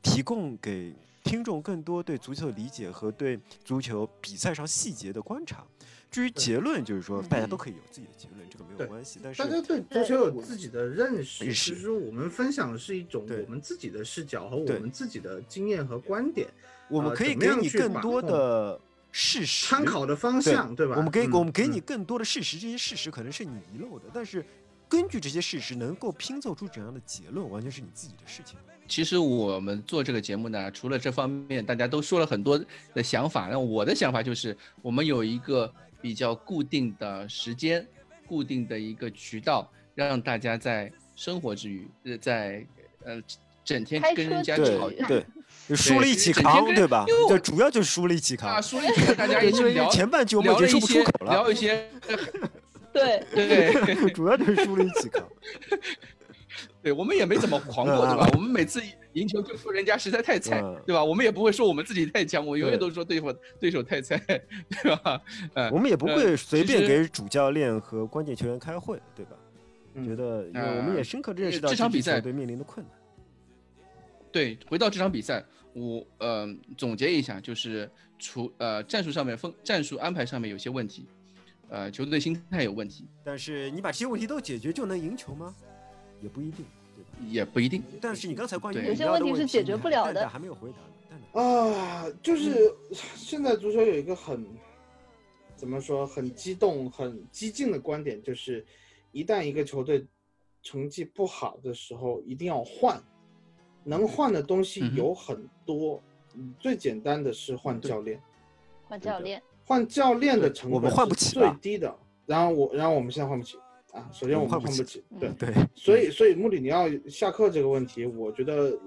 提供给。听众更多对足球的理解和对足球比赛上细节的观察。至于结论，就是说大家都可以有自己的结论，这个没有关系。但是大家对足球有自己的认识，其实我们分享的是一种我们自己的视角和我们自己的经验和观点。我们可以给你更多的事实参考的方向，对吧？我们给我们给你更多的事实，这些事实可能是你遗漏的，但是根据这些事实能够拼凑出怎样的结论，完全是你自己的事情。其实我们做这个节目呢，除了这方面，大家都说了很多的想法。那我的想法就是，我们有一个比较固定的时间，固定的一个渠道，让大家在生活之余，呃，在呃整天跟人家吵，对，输了一起扛，对吧？就主要就是输了一起扛，输了一起，大家一起聊前半句我们已经说不出口了，聊一些，对对，主要就是输了一起扛。对我们也没怎么狂过，对吧？我们每次赢球就说人家实在太菜，对吧？我们也不会说我们自己太强，我永远都说对手对手太菜，对吧？嗯，我们也不会随便给主教练和关键球员开会，对吧？觉得我们也深刻认识到这场比赛队面临的困难。对，回到这场比赛，我呃总结一下，就是除呃战术上面分战术安排上面有些问题，呃球队心态有问题，但是你把这些问题都解决就能赢球吗？也不一定，对吧？也不一定。但是你刚才关于有些问题是解决不了的，还没有回答啊，就是现在足球有一个很怎么说很激动、很激进的观点，就是一旦一个球队成绩不好的时候，一定要换。能换的东西有很多，最简单的是换教练。换教练。换教练的成本是最低的。然后我，然后我们现在换不起。啊，首先我们看不起，对对，所以所以穆里尼奥下课这个问题，我觉得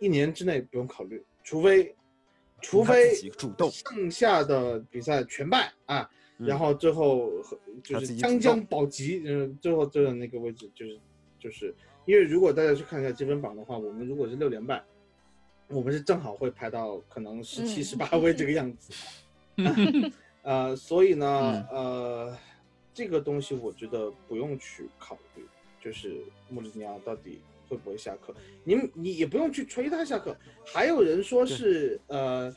一年之内不用考虑，除非除非主动剩下的比赛全败啊，然后最后就是将将保级，嗯，最后最后那个位置就是就是因为如果大家去看一下积分榜的话，我们如果是六连败，我们是正好会排到可能十七十八位这个样子，呃，所以呢，呃。这个东西我觉得不用去考虑，就是穆里尼奥到底会不会下课？你你也不用去催他下课。还有人说是呃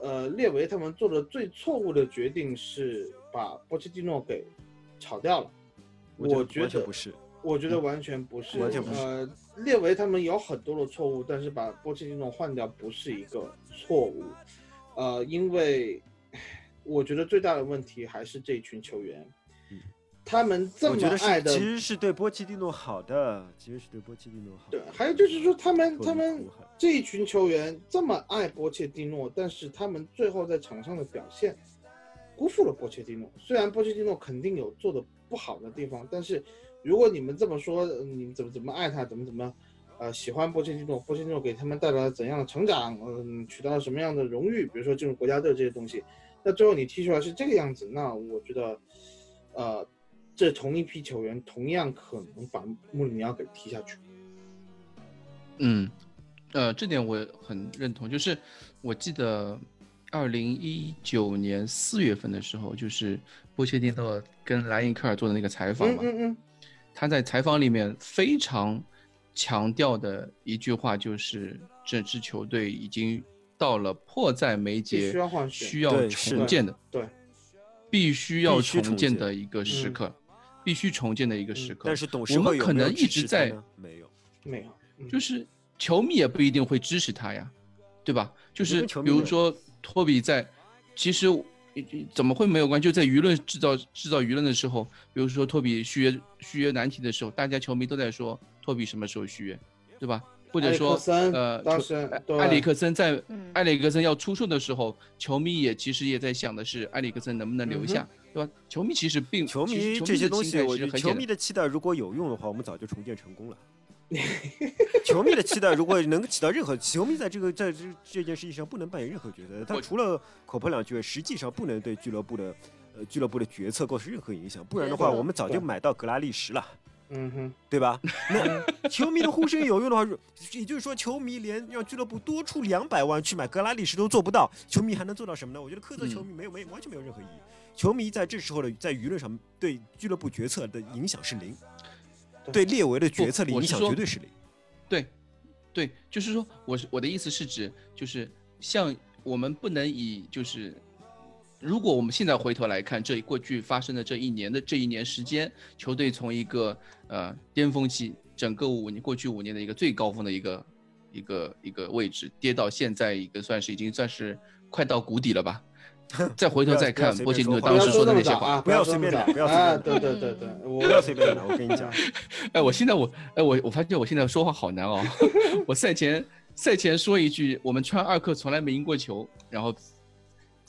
呃列维他们做的最错误的决定是把波切蒂诺给炒掉了。我觉得不是，我觉得完全不是。完全不是。呃，列维他们有很多的错误，但是把波切蒂诺换掉不是一个错误。呃，因为我觉得最大的问题还是这群球员。他们这么爱的，其实是对波切蒂诺好的，其实是对波切蒂诺好。对，还有就是说，他们他们这一群球员这么爱波切蒂诺，但是他们最后在场上的表现辜负了波切蒂诺。虽然波切蒂诺肯定有做的不好的地方，但是如果你们这么说，你们怎么怎么爱他，怎么怎么，呃，喜欢波切蒂诺，波切蒂诺给他们带来了怎样的成长，嗯，取得了什么样的荣誉，比如说进入国家队这些东西，那最后你踢出来是这个样子，那我觉得，呃。这同一批球员同样可能把穆里尼奥给踢下去。嗯，呃，这点我很认同。就是我记得二零一九年四月份的时候，就是波切蒂诺跟莱因克尔做的那个采访嘛。嗯嗯嗯。他在采访里面非常强调的一句话就是：这支球队已经到了迫在眉睫需要重建的，对，必须要重建的一个时刻。必须重建的一个时刻，但是董事会可能一直在没有没有，就是球迷也不一定会支持他呀，对吧？就是比如说托比在，其实怎么会没有关？就在舆论制造制造舆论的时候，比如说托比续约续约难题的时候，大家球迷都在说托比什么时候续约，对吧？或者说呃，当时埃里克森在埃里克森要出售的时候，球迷也其实也在想的是埃里克森能不能留下，对吧？球迷其实并球迷这些东西，我觉得球迷的期待如果有用的话，我们早就重建成功了。球迷的期待如果能起到任何，球迷在这个在这这件事情上不能扮演任何角色，他除了口喷两句，实际上不能对俱乐部的呃俱乐部的决策构成任何影响。不然的话，我们早就买到格拉利什了。嗯哼，对吧？那球迷的呼声有用的话，也就是说，球迷连让俱乐部多出两百万去买格拉利什都做不到，球迷还能做到什么呢？我觉得苛责球迷没有没完全没有任何意义。球迷在这时候的在舆论上对俱乐部决策的影响是零，对列维的决策的影响绝对是零。对，对，就是说，我是我的意思是指，就是像我们不能以就是。如果我们现在回头来看这过去发生的这一年的这一年时间，球队从一个呃巅峰期，整个五年过去五年的一个最高峰的一个一个一个位置，跌到现在一个算是已经算是快到谷底了吧？再回头再看波切蒂诺当时说的那些话，不要随便讲，不要随便对对对对，不要随便讲，我跟你讲，哎，我现在我哎我我发现我现在说话好难哦，我赛前赛前说一句，我们穿二克从来没赢过球，然后。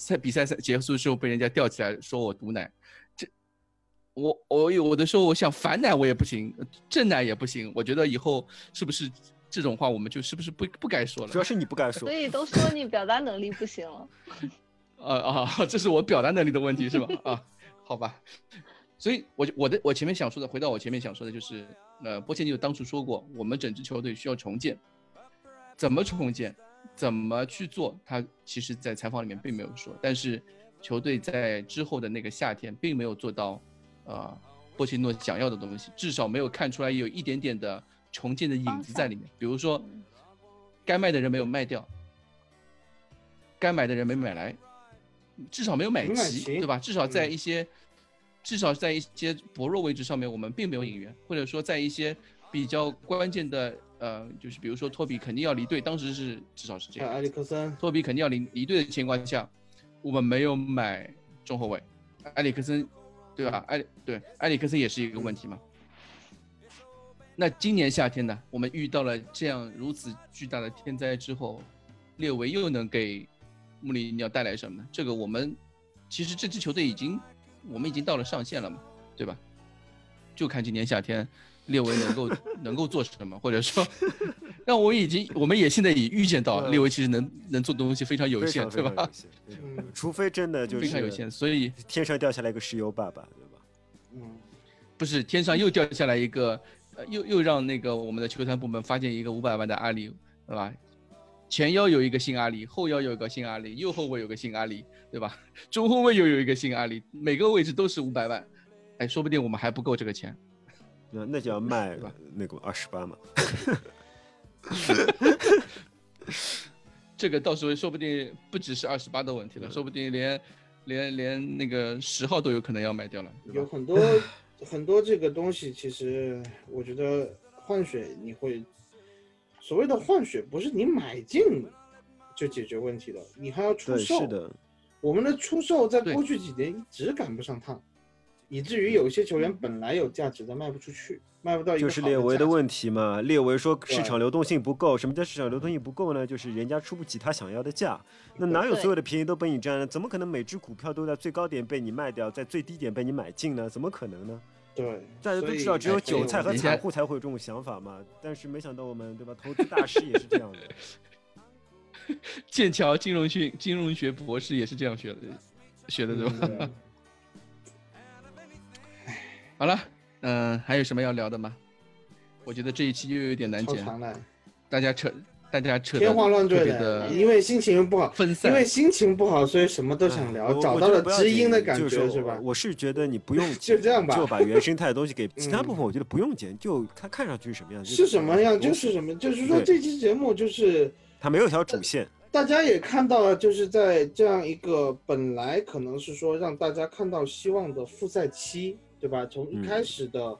在比赛赛结束之后被人家吊起来说我毒奶，这我我有的时候我想反奶我也不行，正奶也不行。我觉得以后是不是这种话我们就是不是不不该说了？主要是你不该说，所以都说你表达能力不行了。啊啊，这是我表达能力的问题是吧？啊，好吧。所以，我我的我前面想说的，回到我前面想说的就是，呃，波切蒂诺当初说过，我们整支球队需要重建，怎么重建？怎么去做？他其实，在采访里面并没有说。但是，球队在之后的那个夏天，并没有做到，呃，波切诺想要的东西，至少没有看出来有一点点的重建的影子在里面。比如说，该卖的人没有卖掉，该买的人没买来，至少没有买齐，对吧？至少在一些，至少在一些薄弱位置上面，我们并没有引援，或者说在一些比较关键的。呃，就是比如说托比肯定要离队，当时是至少是这样。埃里克森，托比肯定要离离队的情况下，我们没有买中后卫，埃里克森，对吧？埃对埃里克森也是一个问题嘛。那今年夏天呢，我们遇到了这样如此巨大的天灾之后，列维又能给穆里尼奥带来什么呢？这个我们其实这支球队已经我们已经到了上限了嘛，对吧？就看今年夏天。列维能够 能够做什么，或者说，那我已经，我们也现在已预见到，列维其实能能做的东西非常有限，对吧？嗯除非真的就是非常有限，所以天上掉下来一个石油爸爸，对吧？嗯，不是天上又掉下来一个，又又让那个我们的球探部门发现一个五百万的阿里，对吧？前腰有一个新阿里，后腰有一个新阿里，右后卫有个新阿里，对吧？中后卫又有一个新阿里，每个位置都是五百万，哎，说不定我们还不够这个钱。那那就要卖 那个二十八嘛，这个到时候说不定不只是二十八的问题了，说不定连连连那个十号都有可能要卖掉了。有很多 很多这个东西，其实我觉得换血你会所谓的换血，不是你买进就解决问题的，你还要出售。是的，我们的出售在过去几年一直赶不上趟。以至于有些球员本来有价值的卖不出去，卖不到一个就是列维的问题嘛？列维说市场流动性不够，什么叫市场流动性不够呢？就是人家出不起他想要的价。那哪有所有的便宜都被你占？怎么可能每只股票都在最高点被你卖掉，在最低点被你买进呢？怎么可能呢？对，大家都知道只有韭菜和散户才会有这种想法嘛。但是没想到我们对吧？投资大师也是这样的。剑桥金融学金融学博士也是这样学的，学的对吧？好了，嗯，还有什么要聊的吗？我觉得这一期又有点难剪，大家扯，大家扯天花乱坠的，因为心情不好，分散，因为心情不好，所以什么都想聊，找到了知音的感觉，是吧？我是觉得你不用 就这样吧，就把原生态的东西给 其他部分，我觉得不用剪，就它看上去是什么样是什么？样就是什么，就是说这期节目就是它没有条主线，大家也看到了，就是在这样一个本来可能是说让大家看到希望的复赛期。对吧？从一开始的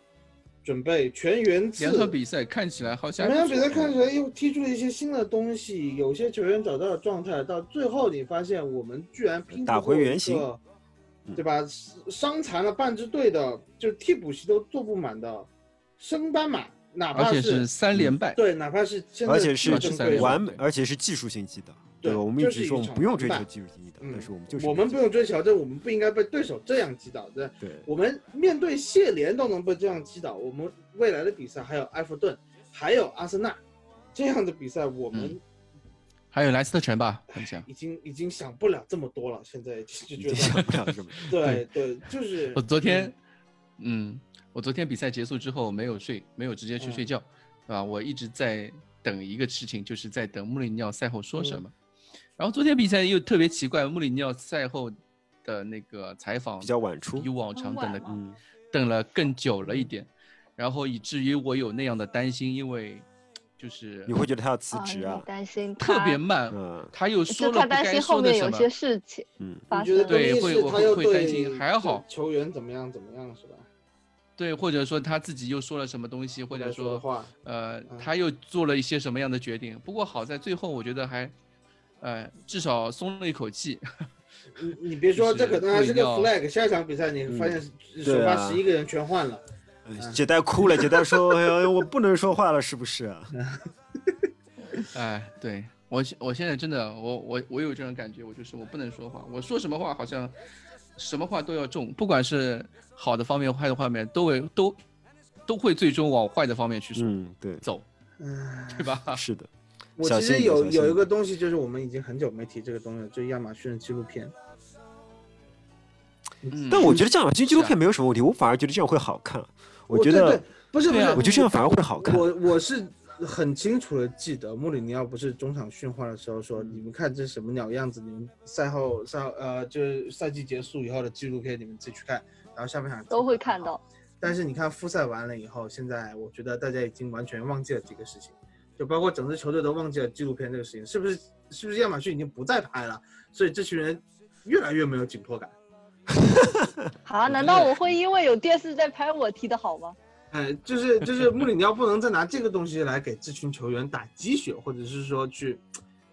准备全员次，两场比赛看起来好像联合比赛看起来又踢出了一些新的东西，有些球员找到了状态，到最后你发现我们居然拼打回原形，对吧？伤残了半支队的，就替补席都坐不满的升班马，哪怕是三连败，对，哪怕是而且是完美，而且是技术性击倒。对，我们一直说我们不用追求技术性击倒，但是我们就是我们不用追求，这我们不应该被对手这样击倒的。对，我们面对谢联都能被这样击倒，我们未来的比赛还有埃弗顿，还有阿森纳这样的比赛，我们还有莱斯特城吧，已经已经想不了这么多了，现在就觉得想不了这么 多。对对，就是我昨天，嗯，我昨天比赛结束之后没有睡，没有直接去睡觉，对吧？我一直在等一个事情，就是在等穆里尼奥赛后说什么。然后昨天比赛又特别奇怪，穆里尼奥赛后的那个采访比较晚出，比往常等的等了更久了一点，然后以至于我有那样的担心，因为就是你会觉得他要辞职啊？担心特别慢，他又说了不该说的什么？有些事情，嗯，觉得对，会我会担心，还好球员怎么样怎么样是吧？对，或者说他自己又说了什么东西，或者说呃，他又做了一些什么样的决定？不过好在最后，我觉得还。哎，至少松了一口气。你你别说，这可能还是个 flag。下一场比赛你发现首发十一个人全换了，杰代哭了。杰代说：“ 哎呀，我不能说话了，是不是？” 哎，对我我现在真的，我我我有这种感觉，我就是我不能说话，我说什么话好像什么话都要中，不管是好的方面、坏的方面，都会都都会最终往坏的方面去说。嗯，对，走，对吧？是的。我其实有有一个东西，就是我们已经很久没提这个东西了，就是亚马逊的纪录片。但我觉得亚马逊纪录片没有什么问题，我反而觉得这样会好看。我觉得不是不是，我觉得这样反而会好看。我我是很清楚的记得，穆里尼奥不是中场训话的时候说：“你们看这什么鸟样子？你们赛后赛呃就是赛季结束以后的纪录片，你们自己去看。”然后下半场都会看到。但是你看复赛完了以后，现在我觉得大家已经完全忘记了这个事情。就包括整支球队都忘记了纪录片这个事情，是不是？是不是亚马逊已经不再拍了？所以这群人越来越没有紧迫感。好，难道我会因为有电视在拍我踢得好吗？哎，就是就是穆里尼奥不能再拿这个东西来给这群球员打鸡血，或者是说去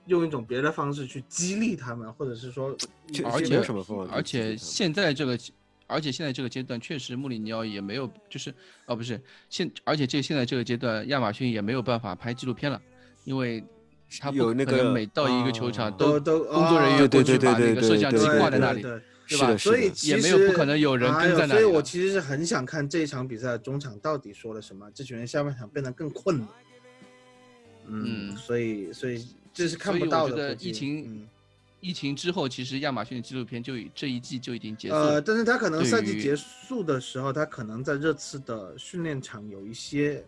用一种别的方式去激励他们，或者是说，而且而且现在这个。而且现在这个阶段确实穆里尼奥也没有，就是哦不是现，而且这现在这个阶段亚马逊也没有办法拍纪录片了，因为他有那个每到一个球场都都工作人员过去把那个摄像机挂在那里，对吧？所以也没有不可能有人跟在那里。所以我其实是很想看这一场比赛中场到底说了什么，这群人下半场变得更困了。嗯，所以所以这是看不到的。疫情。疫情之后，其实亚马逊的纪录片就这一季就已经结束。呃，但是他可能赛季结束的时候，他可能在热刺的训练场有一些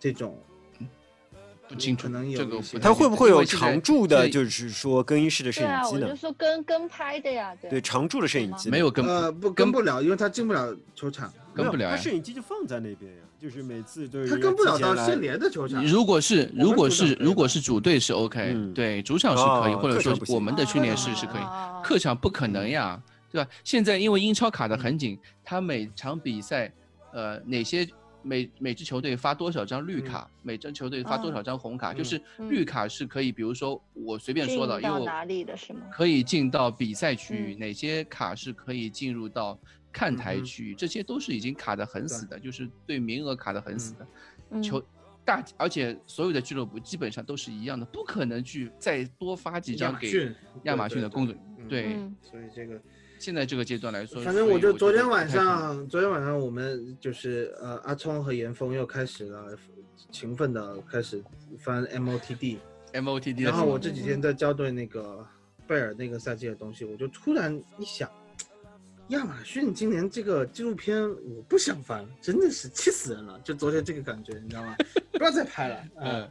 这种不清楚，可能有他会不会有常驻的，就是说更衣室的摄影机呢？我就说跟跟拍的呀，对常驻的摄影机没有跟呃不跟不了，因为他进不了球场，跟不了他摄影机就放在那边呀。就是每次都他跟不了到现联的球场。如果是如果是如果是主队是 OK，对主场是可以，或者说我们的训练室是可以，客场不可能呀，对吧？现在因为英超卡的很紧，他每场比赛，呃，哪些每每支球队发多少张绿卡，每支球队发多少张红卡，就是绿卡是可以，比如说我随便说的，因为哪里的是吗？可以进到比赛区域，哪些卡是可以进入到。看台区域，这些都是已经卡的很死的，就是对名额卡的很死的。球大，而且所有的俱乐部基本上都是一样的，不可能去再多发几张给亚马逊的工作。对，所以这个现在这个阶段来说，反正我就昨天晚上，昨天晚上我们就是呃阿聪和严峰又开始了勤奋的开始翻 MOTD，MOTD。然后我这几天在校对那个贝尔那个赛季的东西，我就突然一想。亚马逊今年这个纪录片我不想翻，真的是气死人了！就昨天这个感觉，你知道吗？不要再拍了。嗯，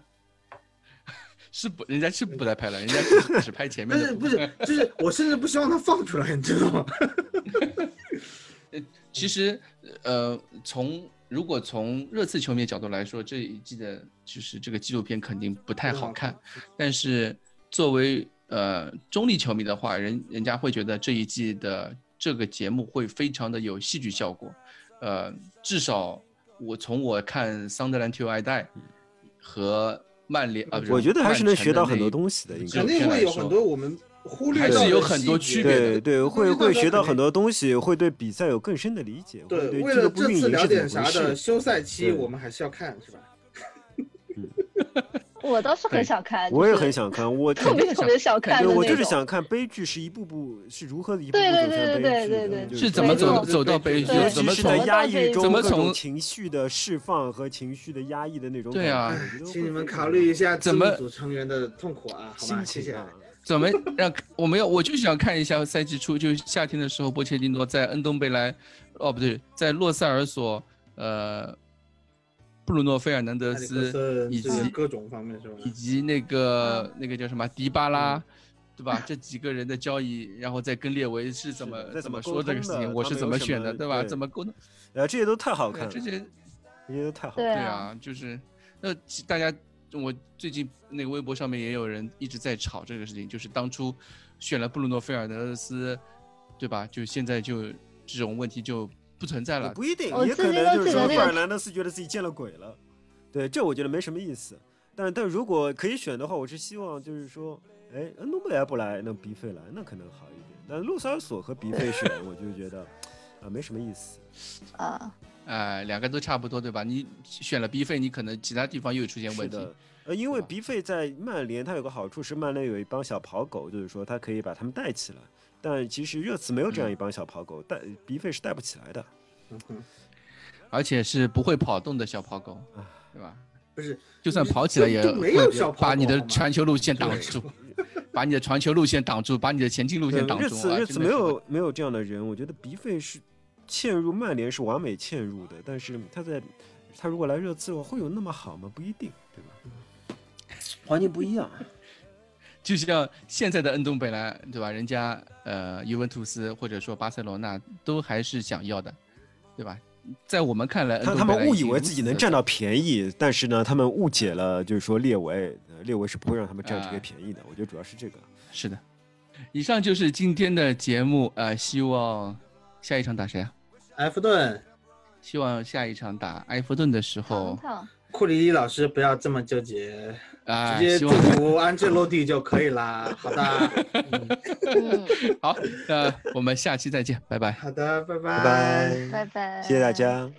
是不？人家是不再拍了，人家只拍前面。不是不是，就是我甚至不希望他放出来，你知道吗？其实，呃，从如果从热刺球迷角度来说，这一季的就是这个纪录片肯定不太好看。但是作为呃中立球迷的话，人人家会觉得这一季的。这个节目会非常的有戏剧效果，呃，至少我从我看《桑德兰 Till I Die》和曼联啊，我觉得还是能学到很多东西的，应该肯定会有很多我们忽略还是有很多区别对对，会会学到很多东西，会对比赛有更深的理解。对，对为了这次聊点啥的休赛期，我们还是要看，是吧？我倒是很想看，我 也很想看，我特别特别想看。我就是想看悲剧是一步步是如何一步步走向悲剧的，是怎么走走到悲剧，怎么从压抑中，怎么从情绪的释放和情绪的压抑的那种。对啊，请你们考虑一下怎么组成员的痛苦啊，好吧，谢谢。怎么让我没有？我就想看一下赛季初，就是夏天的时候，波切蒂诺在恩东贝莱，哦不对，在洛塞尔索，呃。布鲁诺·费尔南德斯以及各种方面是吧？以及那个那个叫什么迪巴拉，对吧？这几个人的交易，然后再跟列维是怎么怎么说这个事情，我是怎么选的，对吧？怎么沟通？呃，这些都太好看了，这些这些都太好看。对啊，就是那大家，我最近那个微博上面也有人一直在吵这个事情，就是当初选了布鲁诺·费尔南德斯，对吧？就现在就这种问题就。不存在了，不一定，也可能就是说，费尔兰德斯觉得自己见了鬼了。对，这我觉得没什么意思。但但如果可以选的话，我是希望就是说，哎，恩东贝莱不来，那鼻费来，那可能好一点。但洛萨尔索和鼻费选，我就觉得啊，没什么意思。啊，哎，两个都差不多，对吧？你选了鼻费，你可能其他地方又出现问题。呃，因为鼻费在曼联，它有个好处是曼联有一帮小跑狗，就是说它可以把他们带起来。但其实热刺没有这样一帮小跑狗，带鼻费是带不起来的，而且是不会跑动的小跑狗，对吧？不是，就算跑起来也会把你的传球路线挡住，把你的传球路线挡住，把你的前进路线挡住。热刺热刺没有没有这样的人，我觉得鼻费是嵌入曼联是完美嵌入的，但是他在他如果来热刺的话，会有那么好吗？不一定，对吧？环境不一样。就像现在的恩东贝莱，对吧？人家呃，尤文图斯或者说巴塞罗那都还是想要的，对吧？在我们看来，他他们误以为自己能占到便宜，但是呢，他们误解了，就是说列维，列维是不会让他们占这个便宜的。我觉得主要是这个。是的，以上就是今天的节目。呃，希望下一场打谁啊？埃弗顿。希望下一场打埃弗顿的时候。库里老师不要这么纠结，直接祝福安置落地就可以啦。好的，好，那我们下期再见，拜拜。好的，拜拜拜拜拜，谢谢大家。